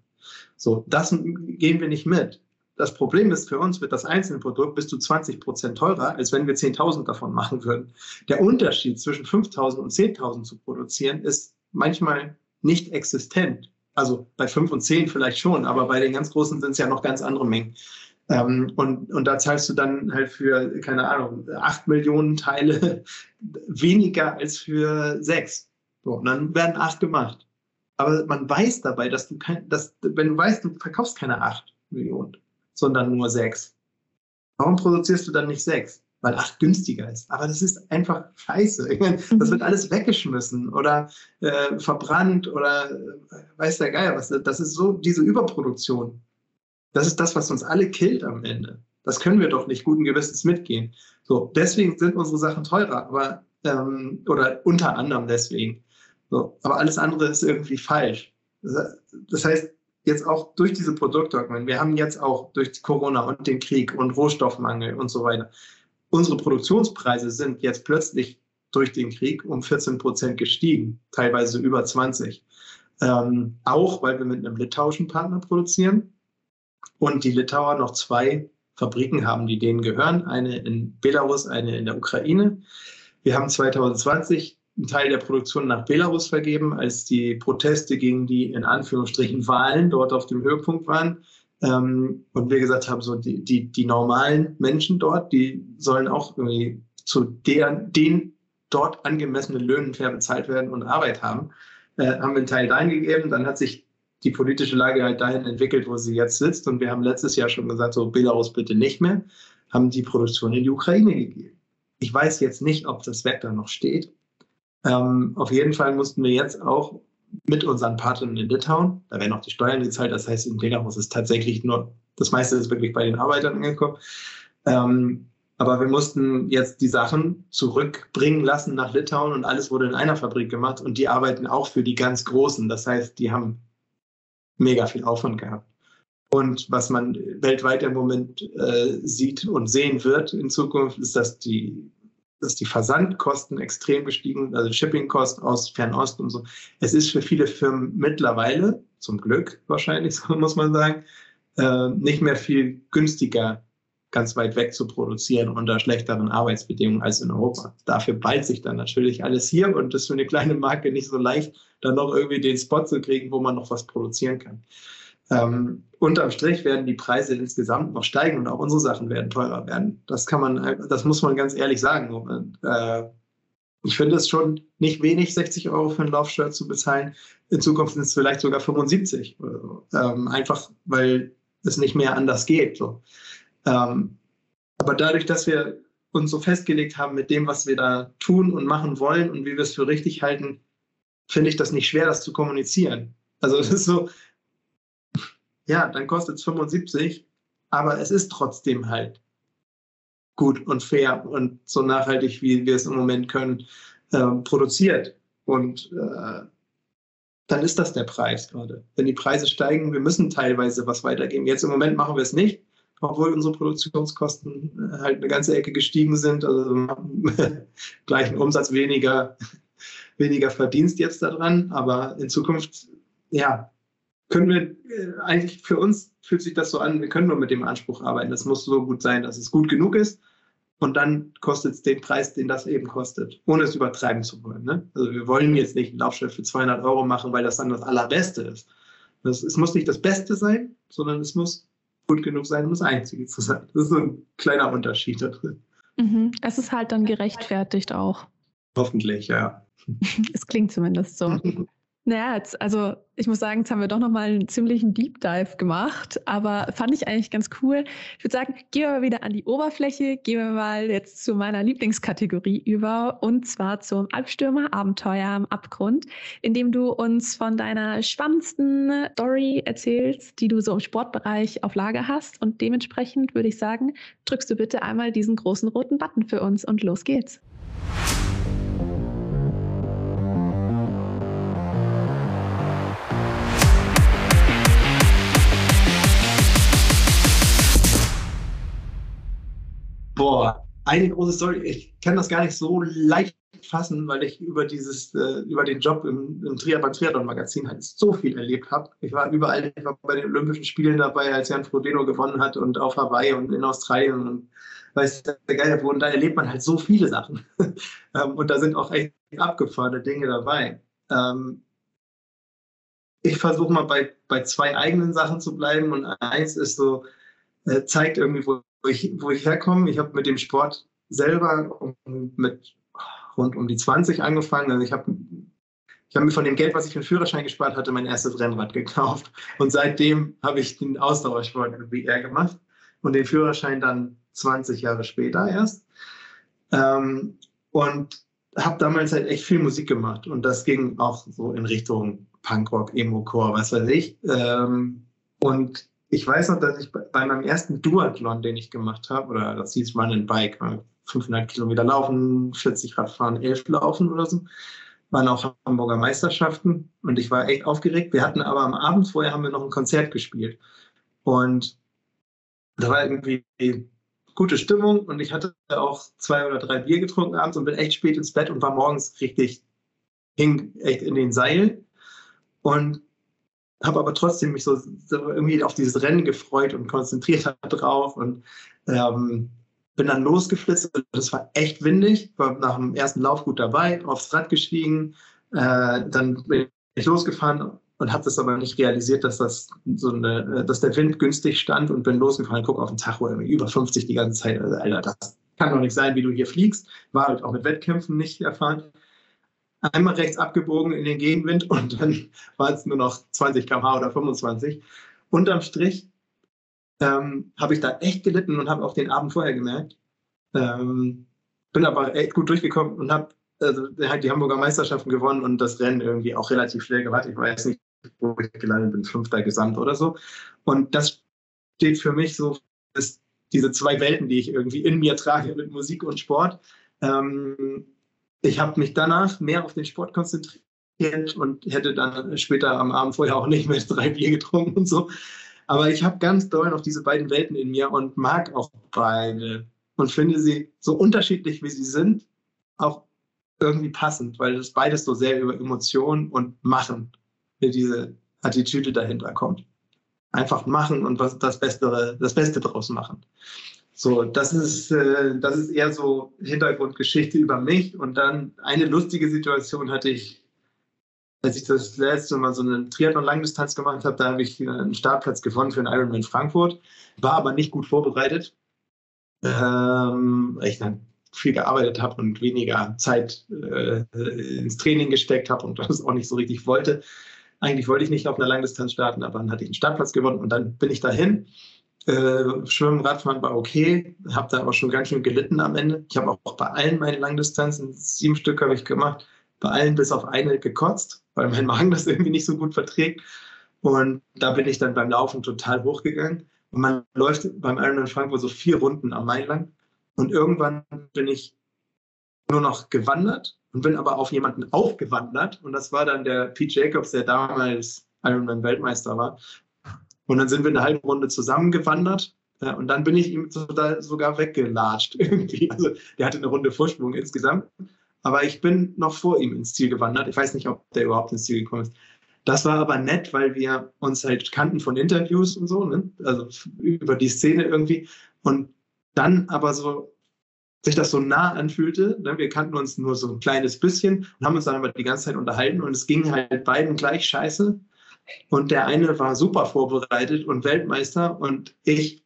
So, das gehen wir nicht mit. Das Problem ist, für uns wird das einzelne Produkt bis zu 20 Prozent teurer, als wenn wir 10.000 davon machen würden. Der Unterschied zwischen 5.000 und 10.000 zu produzieren ist manchmal nicht existent. Also bei 5 und 10 vielleicht schon, aber bei den ganz großen sind es ja noch ganz andere Mengen. Ähm, und, und da zahlst du dann halt für, keine Ahnung, 8 Millionen Teile weniger als für 6. So, und dann werden 8 gemacht. Aber man weiß dabei, dass du kein, dass, wenn du weißt, du verkaufst keine 8 Millionen, sondern nur sechs. Warum produzierst du dann nicht sechs? Weil acht günstiger ist. Aber das ist einfach scheiße. Das wird alles weggeschmissen oder äh, verbrannt oder äh, weiß der Geier was. Das ist so diese Überproduktion. Das ist das, was uns alle killt am Ende. Das können wir doch nicht guten Gewissens mitgehen. So, deswegen sind unsere Sachen teurer, aber ähm, oder unter anderem deswegen. So, aber alles andere ist irgendwie falsch. Das heißt, jetzt auch durch diese Produktdogmen, wir haben jetzt auch durch Corona und den Krieg und Rohstoffmangel und so weiter, unsere Produktionspreise sind jetzt plötzlich durch den Krieg um 14 Prozent gestiegen, teilweise über 20. Ähm, auch weil wir mit einem litauischen Partner produzieren und die Litauer noch zwei Fabriken haben, die denen gehören, eine in Belarus, eine in der Ukraine. Wir haben 2020 einen Teil der Produktion nach Belarus vergeben, als die Proteste gegen die in Anführungsstrichen Wahlen dort auf dem Höhepunkt waren. Ähm, und wir gesagt haben, so die, die, die normalen Menschen dort, die sollen auch irgendwie zu der, den dort angemessenen Löhnen fair bezahlt werden und Arbeit haben. Äh, haben wir einen Teil reingegeben. Dann hat sich die politische Lage halt dahin entwickelt, wo sie jetzt sitzt. Und wir haben letztes Jahr schon gesagt, so Belarus bitte nicht mehr, haben die Produktion in die Ukraine gegeben. Ich weiß jetzt nicht, ob das Wetter noch steht. Ähm, auf jeden Fall mussten wir jetzt auch mit unseren Partnern in Litauen, da werden auch die Steuern gezahlt, das heißt, in Belarus ist tatsächlich nur, das meiste ist wirklich bei den Arbeitern angekommen. Ähm, aber wir mussten jetzt die Sachen zurückbringen lassen nach Litauen und alles wurde in einer Fabrik gemacht und die arbeiten auch für die ganz Großen. Das heißt, die haben mega viel Aufwand gehabt. Und was man weltweit im Moment äh, sieht und sehen wird in Zukunft, ist, dass die, dass die Versandkosten extrem gestiegen, also Shippingkosten aus Fernost und so. Es ist für viele Firmen mittlerweile, zum Glück wahrscheinlich, so muss man sagen, äh, nicht mehr viel günstiger, ganz weit weg zu produzieren unter schlechteren Arbeitsbedingungen als in Europa. Dafür ballt sich dann natürlich alles hier und das ist für eine kleine Marke nicht so leicht, dann noch irgendwie den Spot zu kriegen, wo man noch was produzieren kann. Ähm, unterm Strich werden die Preise insgesamt noch steigen und auch unsere Sachen werden teurer werden. Das kann man, das muss man ganz ehrlich sagen. Und, äh, ich finde es schon nicht wenig, 60 Euro für ein Laufshirt zu bezahlen. In Zukunft sind es vielleicht sogar 75. So. Ähm, einfach weil es nicht mehr anders geht. So. Ähm, aber dadurch, dass wir uns so festgelegt haben mit dem, was wir da tun und machen wollen und wie wir es für richtig halten, finde ich das nicht schwer, das zu kommunizieren. Also es ist so, ja, dann kostet es 75, aber es ist trotzdem halt gut und fair und so nachhaltig, wie wir es im Moment können, äh, produziert. Und äh, dann ist das der Preis gerade. Wenn die Preise steigen, wir müssen teilweise was weitergeben. Jetzt im Moment machen wir es nicht, obwohl unsere Produktionskosten äh, halt eine ganze Ecke gestiegen sind. Also gleichen Umsatz weniger, weniger Verdienst jetzt daran. Aber in Zukunft, ja, können wir äh, eigentlich für uns fühlt sich das so an, wir können nur mit dem Anspruch arbeiten. Das muss so gut sein, dass es gut genug ist. Und dann kostet es den Preis, den das eben kostet, ohne es übertreiben zu wollen. Ne? Also wir wollen jetzt nicht ein Laufschiff für 200 Euro machen, weil das dann das Allerbeste ist. Das, es muss nicht das Beste sein, sondern es muss gut genug sein, um das Einzige zu sein. Das ist so ein kleiner Unterschied da drin. Mhm. Es ist halt dann gerechtfertigt auch. Hoffentlich, ja. es klingt zumindest so. Naja, jetzt, also ich muss sagen, jetzt haben wir doch nochmal einen ziemlichen Deep Dive gemacht, aber fand ich eigentlich ganz cool. Ich würde sagen, gehen wir mal wieder an die Oberfläche, gehen wir mal jetzt zu meiner Lieblingskategorie über und zwar zum Albstürmer Abenteuer am Abgrund, in dem du uns von deiner spannendsten Story erzählst, die du so im Sportbereich auf Lager hast und dementsprechend würde ich sagen, drückst du bitte einmal diesen großen roten Button für uns und los geht's. Boah, eine große Story. Ich kann das gar nicht so leicht fassen, weil ich über dieses, äh, über den Job im, im Triathlon, beim Triathlon-Magazin halt so viel erlebt habe. Ich war überall, ich war bei den Olympischen Spielen dabei, als Jan Frodeno gewonnen hat und auf Hawaii und in Australien und weiß der Geier wo. Und da erlebt man halt so viele Sachen. ähm, und da sind auch echt abgefahrene Dinge dabei. Ähm, ich versuche mal bei, bei zwei eigenen Sachen zu bleiben und eins ist so, äh, zeigt irgendwie, wo wo ich, wo ich herkomme. Ich habe mit dem Sport selber mit rund um die 20 angefangen. Also ich habe ich habe mir von dem Geld, was ich für den Führerschein gespart hatte, mein erstes Rennrad gekauft. Und seitdem habe ich den Ausdauersport irgendwie eher gemacht und den Führerschein dann 20 Jahre später erst. Ähm, und habe damals halt echt viel Musik gemacht. Und das ging auch so in Richtung Punkrock, Emo-Core, was weiß ich. Ähm, und ich weiß noch, dass ich bei meinem ersten Duathlon, den ich gemacht habe, oder das hieß Run and Bike, 500 Kilometer laufen, 40 Radfahren, 11 laufen oder so, waren auch Hamburger Meisterschaften. Und ich war echt aufgeregt. Wir hatten aber am Abend vorher haben wir noch ein Konzert gespielt. Und da war irgendwie gute Stimmung. Und ich hatte auch zwei oder drei Bier getrunken abends und bin echt spät ins Bett und war morgens richtig hing echt in den Seilen. Und habe aber trotzdem mich so, so, irgendwie auf dieses Rennen gefreut und konzentriert drauf und ähm, bin dann losgeflitzt. Das war echt windig, war nach dem ersten Lauf gut dabei, aufs Rad gestiegen, äh, dann bin ich losgefahren und habe das aber nicht realisiert, dass das so eine, dass der Wind günstig stand und bin losgefahren, guck auf den Tacho, irgendwie über 50 die ganze Zeit. Also, Alter, das kann doch nicht sein, wie du hier fliegst. War halt auch mit Wettkämpfen nicht erfahren. Einmal rechts abgebogen in den Gegenwind und dann war es nur noch 20 km/h oder 25. Unterm Strich ähm, habe ich da echt gelitten und habe auch den Abend vorher gemerkt. Ähm, bin aber echt gut durchgekommen und habe also, die Hamburger Meisterschaften gewonnen und das Rennen irgendwie auch relativ schnell gemacht. Ich weiß nicht, wo ich gelandet bin, fünfter Gesamt oder so. Und das steht für mich so, ist diese zwei Welten, die ich irgendwie in mir trage mit Musik und Sport. Ähm, ich habe mich danach mehr auf den Sport konzentriert und hätte dann später am Abend vorher auch nicht mehr drei Bier getrunken und so. Aber ich habe ganz doll noch diese beiden Welten in mir und mag auch beide und finde sie so unterschiedlich, wie sie sind, auch irgendwie passend, weil das beides so sehr über Emotionen und Machen, wie diese Attitüde dahinter kommt. Einfach machen und was das Beste, das Beste draus machen. So, das ist, äh, das ist eher so Hintergrundgeschichte über mich. Und dann eine lustige Situation hatte ich, als ich das letzte Mal so eine Triathlon-Langdistanz gemacht habe, da habe ich einen Startplatz gewonnen für einen Ironman Frankfurt, war aber nicht gut vorbereitet, ähm, weil ich dann viel gearbeitet habe und weniger Zeit äh, ins Training gesteckt habe und das auch nicht so richtig wollte. Eigentlich wollte ich nicht auf einer Langdistanz starten, aber dann hatte ich einen Startplatz gewonnen und dann bin ich dahin äh, Schwimmen, Radfahren war okay, habe da aber schon ganz schön gelitten am Ende. Ich habe auch bei allen meinen Langdistanzen, sieben Stück habe ich gemacht, bei allen bis auf eine gekotzt, weil mein Magen das irgendwie nicht so gut verträgt. Und da bin ich dann beim Laufen total hochgegangen. Und man läuft beim Ironman Frankfurt so vier Runden am Main lang. Und irgendwann bin ich nur noch gewandert und bin aber auf jemanden aufgewandert. Und das war dann der Pete Jacobs, der damals Ironman Weltmeister war. Und dann sind wir eine halbe Runde zusammengewandert. Äh, und dann bin ich ihm sogar weggelatscht irgendwie. Also der hatte eine Runde Vorsprung insgesamt. Aber ich bin noch vor ihm ins Ziel gewandert. Ich weiß nicht, ob der überhaupt ins Ziel gekommen ist. Das war aber nett, weil wir uns halt kannten von Interviews und so, ne? also über die Szene irgendwie. Und dann aber so sich das so nah anfühlte. Ne? Wir kannten uns nur so ein kleines bisschen und haben uns dann aber die ganze Zeit unterhalten und es ging halt beiden gleich scheiße. Und der eine war super vorbereitet und Weltmeister und ich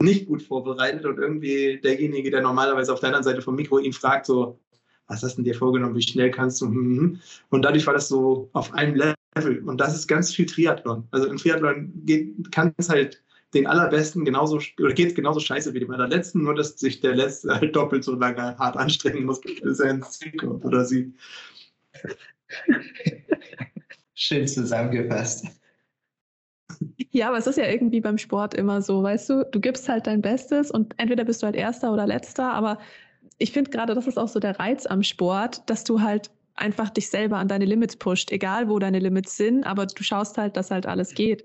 nicht gut vorbereitet und irgendwie derjenige, der normalerweise auf der anderen Seite vom Mikro ihn fragt, so, was hast du dir vorgenommen, wie schnell kannst du? Mhm. Und dadurch war das so auf einem Level. Und das ist ganz viel Triathlon. Also im Triathlon kann es halt den allerbesten genauso oder geht es genauso scheiße wie dem allerletzten, nur dass sich der letzte halt doppelt so lange hart anstrengen muss, bis er ins Ziel kommt oder sie. Schön zusammengefasst. Ja, aber es ist ja irgendwie beim Sport immer so, weißt du, du gibst halt dein Bestes und entweder bist du halt Erster oder Letzter, aber ich finde gerade, das ist auch so der Reiz am Sport, dass du halt einfach dich selber an deine Limits pusht, egal wo deine Limits sind, aber du schaust halt, dass halt alles geht.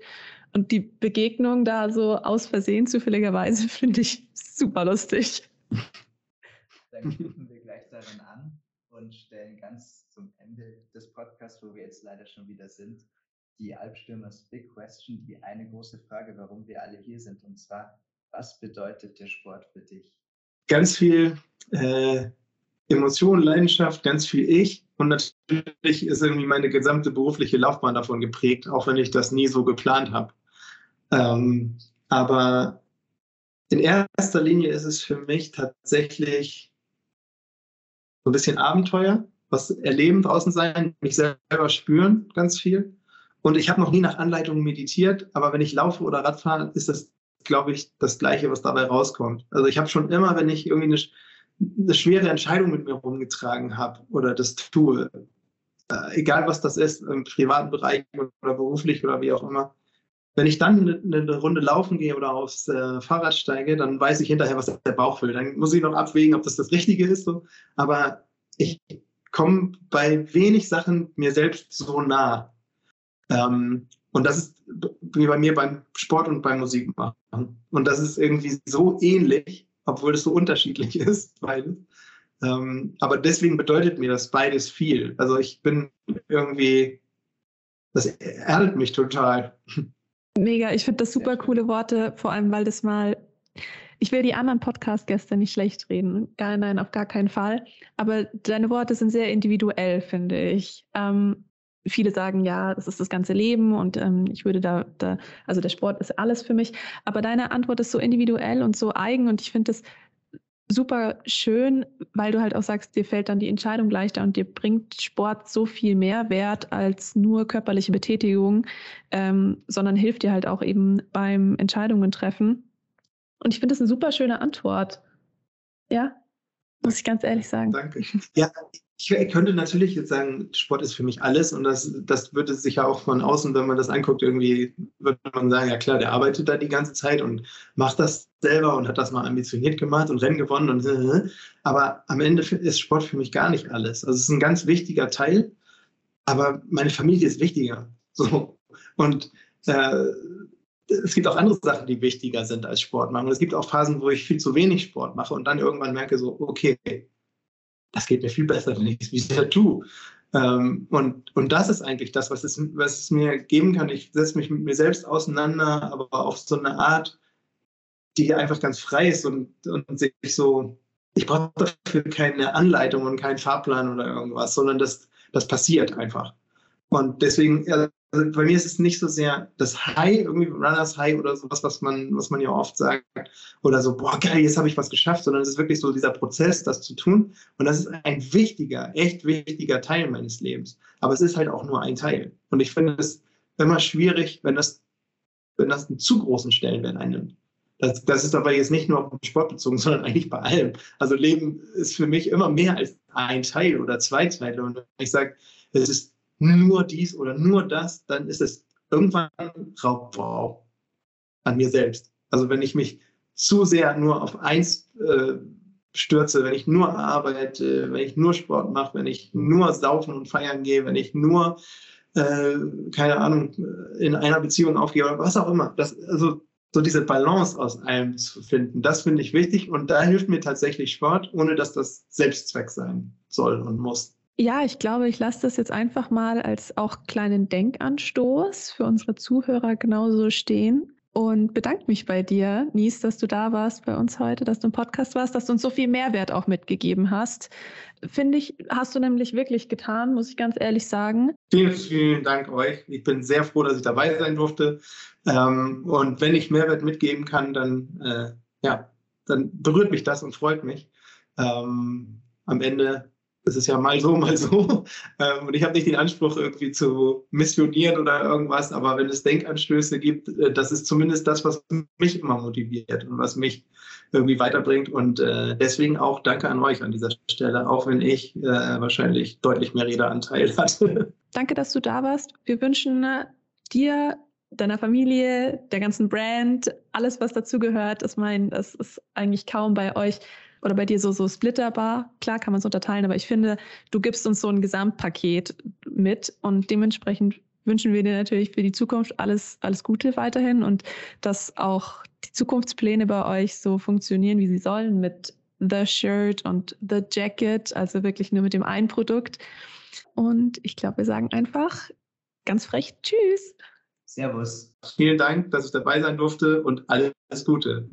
Und die Begegnung da so aus Versehen zufälligerweise finde ich super lustig. Dann knüpfen wir gleich daran an und stellen ganz zum Ende des Podcasts, wo wir jetzt leider schon wieder sind, die Albstürmers Big Question, die eine große Frage, warum wir alle hier sind. Und zwar, was bedeutet der Sport für dich? Ganz viel äh, Emotion, Leidenschaft, ganz viel Ich. Und natürlich ist irgendwie meine gesamte berufliche Laufbahn davon geprägt, auch wenn ich das nie so geplant habe. Ähm, aber in erster Linie ist es für mich tatsächlich so ein bisschen Abenteuer, was erleben draußen sein, mich selber spüren, ganz viel. Und ich habe noch nie nach Anleitungen meditiert, aber wenn ich laufe oder Rad fahre, ist das, glaube ich, das Gleiche, was dabei rauskommt. Also ich habe schon immer, wenn ich irgendwie eine, eine schwere Entscheidung mit mir rumgetragen habe oder das tue, äh, egal was das ist, im privaten Bereich oder beruflich oder wie auch immer, wenn ich dann eine, eine Runde laufen gehe oder aufs äh, Fahrrad steige, dann weiß ich hinterher, was der Bauch will. Dann muss ich noch abwägen, ob das das Richtige ist. So. Aber ich komme bei wenig Sachen mir selbst so nah. Ähm, und das ist wie bei mir beim Sport und beim Musikmachen. Und das ist irgendwie so ähnlich, obwohl es so unterschiedlich ist, beides. Ähm, aber deswegen bedeutet mir das beides viel. Also ich bin irgendwie, das erdet mich total. Mega, ich finde das super coole Worte, vor allem weil das mal, ich will die anderen Podcast-Gäste nicht schlecht reden, gar nein, auf gar keinen Fall. Aber deine Worte sind sehr individuell, finde ich. Ähm, viele sagen, ja, das ist das ganze Leben und ähm, ich würde da, da, also der Sport ist alles für mich. Aber deine Antwort ist so individuell und so eigen und ich finde das super schön, weil du halt auch sagst, dir fällt dann die Entscheidung leichter und dir bringt Sport so viel mehr Wert als nur körperliche Betätigung, ähm, sondern hilft dir halt auch eben beim Entscheidungen treffen. Und ich finde das eine super schöne Antwort. Ja, muss ich ganz ehrlich sagen. Danke. Ja, ich könnte natürlich jetzt sagen, Sport ist für mich alles und das, das würde sich ja auch von außen, wenn man das anguckt, irgendwie würde man sagen, ja klar, der arbeitet da die ganze Zeit und macht das selber und hat das mal ambitioniert gemacht und Rennen gewonnen und aber am Ende ist Sport für mich gar nicht alles. Also es ist ein ganz wichtiger Teil, aber meine Familie ist wichtiger. So. Und äh, es gibt auch andere Sachen, die wichtiger sind als Sport machen. Und es gibt auch Phasen, wo ich viel zu wenig Sport mache und dann irgendwann merke so, okay, das geht mir viel besser, wenn ich es wieder tue. Ähm, und, und das ist eigentlich das, was es, was es mir geben kann. Ich setze mich mit mir selbst auseinander, aber auf so eine Art, die einfach ganz frei ist und, und sich so, ich brauche dafür keine Anleitung und keinen Fahrplan oder irgendwas, sondern das, das passiert einfach. Und deswegen, bei mir ist es nicht so sehr das High, irgendwie Runners High oder sowas, was man, was man ja oft sagt, oder so, boah, geil, jetzt habe ich was geschafft, sondern es ist wirklich so dieser Prozess, das zu tun. Und das ist ein wichtiger, echt wichtiger Teil meines Lebens. Aber es ist halt auch nur ein Teil. Und ich finde es immer schwierig, wenn das, wenn das einen zu großen Stellenwert einnimmt. Das, das ist aber jetzt nicht nur auf den Sport bezogen, sondern eigentlich bei allem. Also Leben ist für mich immer mehr als ein Teil oder zwei Teile. Und ich sage, es ist nur dies oder nur das, dann ist es irgendwann Raubbau an mir selbst. Also wenn ich mich zu sehr nur auf eins äh, stürze, wenn ich nur arbeite, wenn ich nur Sport mache, wenn ich nur saufen und feiern gehe, wenn ich nur, äh, keine Ahnung, in einer Beziehung aufgehe oder was auch immer. Das, also so diese Balance aus allem zu finden, das finde ich wichtig und da hilft mir tatsächlich Sport, ohne dass das Selbstzweck sein soll und muss. Ja, ich glaube, ich lasse das jetzt einfach mal als auch kleinen Denkanstoß für unsere Zuhörer genauso stehen und bedanke mich bei dir, Nies, dass du da warst bei uns heute, dass du im Podcast warst, dass du uns so viel Mehrwert auch mitgegeben hast. Finde ich, hast du nämlich wirklich getan, muss ich ganz ehrlich sagen. Vielen, vielen Dank euch. Ich bin sehr froh, dass ich dabei sein durfte. Ähm, und wenn ich Mehrwert mitgeben kann, dann, äh, ja, dann berührt mich das und freut mich. Ähm, am Ende es ist ja mal so, mal so. Ähm, und ich habe nicht den Anspruch, irgendwie zu missionieren oder irgendwas, aber wenn es Denkanstöße gibt, äh, das ist zumindest das, was mich immer motiviert und was mich irgendwie weiterbringt. Und äh, deswegen auch danke an euch an dieser Stelle, auch wenn ich äh, wahrscheinlich deutlich mehr Redeanteil hatte. Danke, dass du da warst. Wir wünschen dir deiner Familie, der ganzen Brand, alles, was dazugehört. Ich meine, das ist eigentlich kaum bei euch oder bei dir so, so splitterbar. Klar kann man es unterteilen, aber ich finde, du gibst uns so ein Gesamtpaket mit und dementsprechend wünschen wir dir natürlich für die Zukunft alles, alles Gute weiterhin und dass auch die Zukunftspläne bei euch so funktionieren, wie sie sollen mit The Shirt und The Jacket, also wirklich nur mit dem einen Produkt. Und ich glaube, wir sagen einfach ganz frech Tschüss. Servus. Vielen Dank, dass ich dabei sein durfte und alles Gute.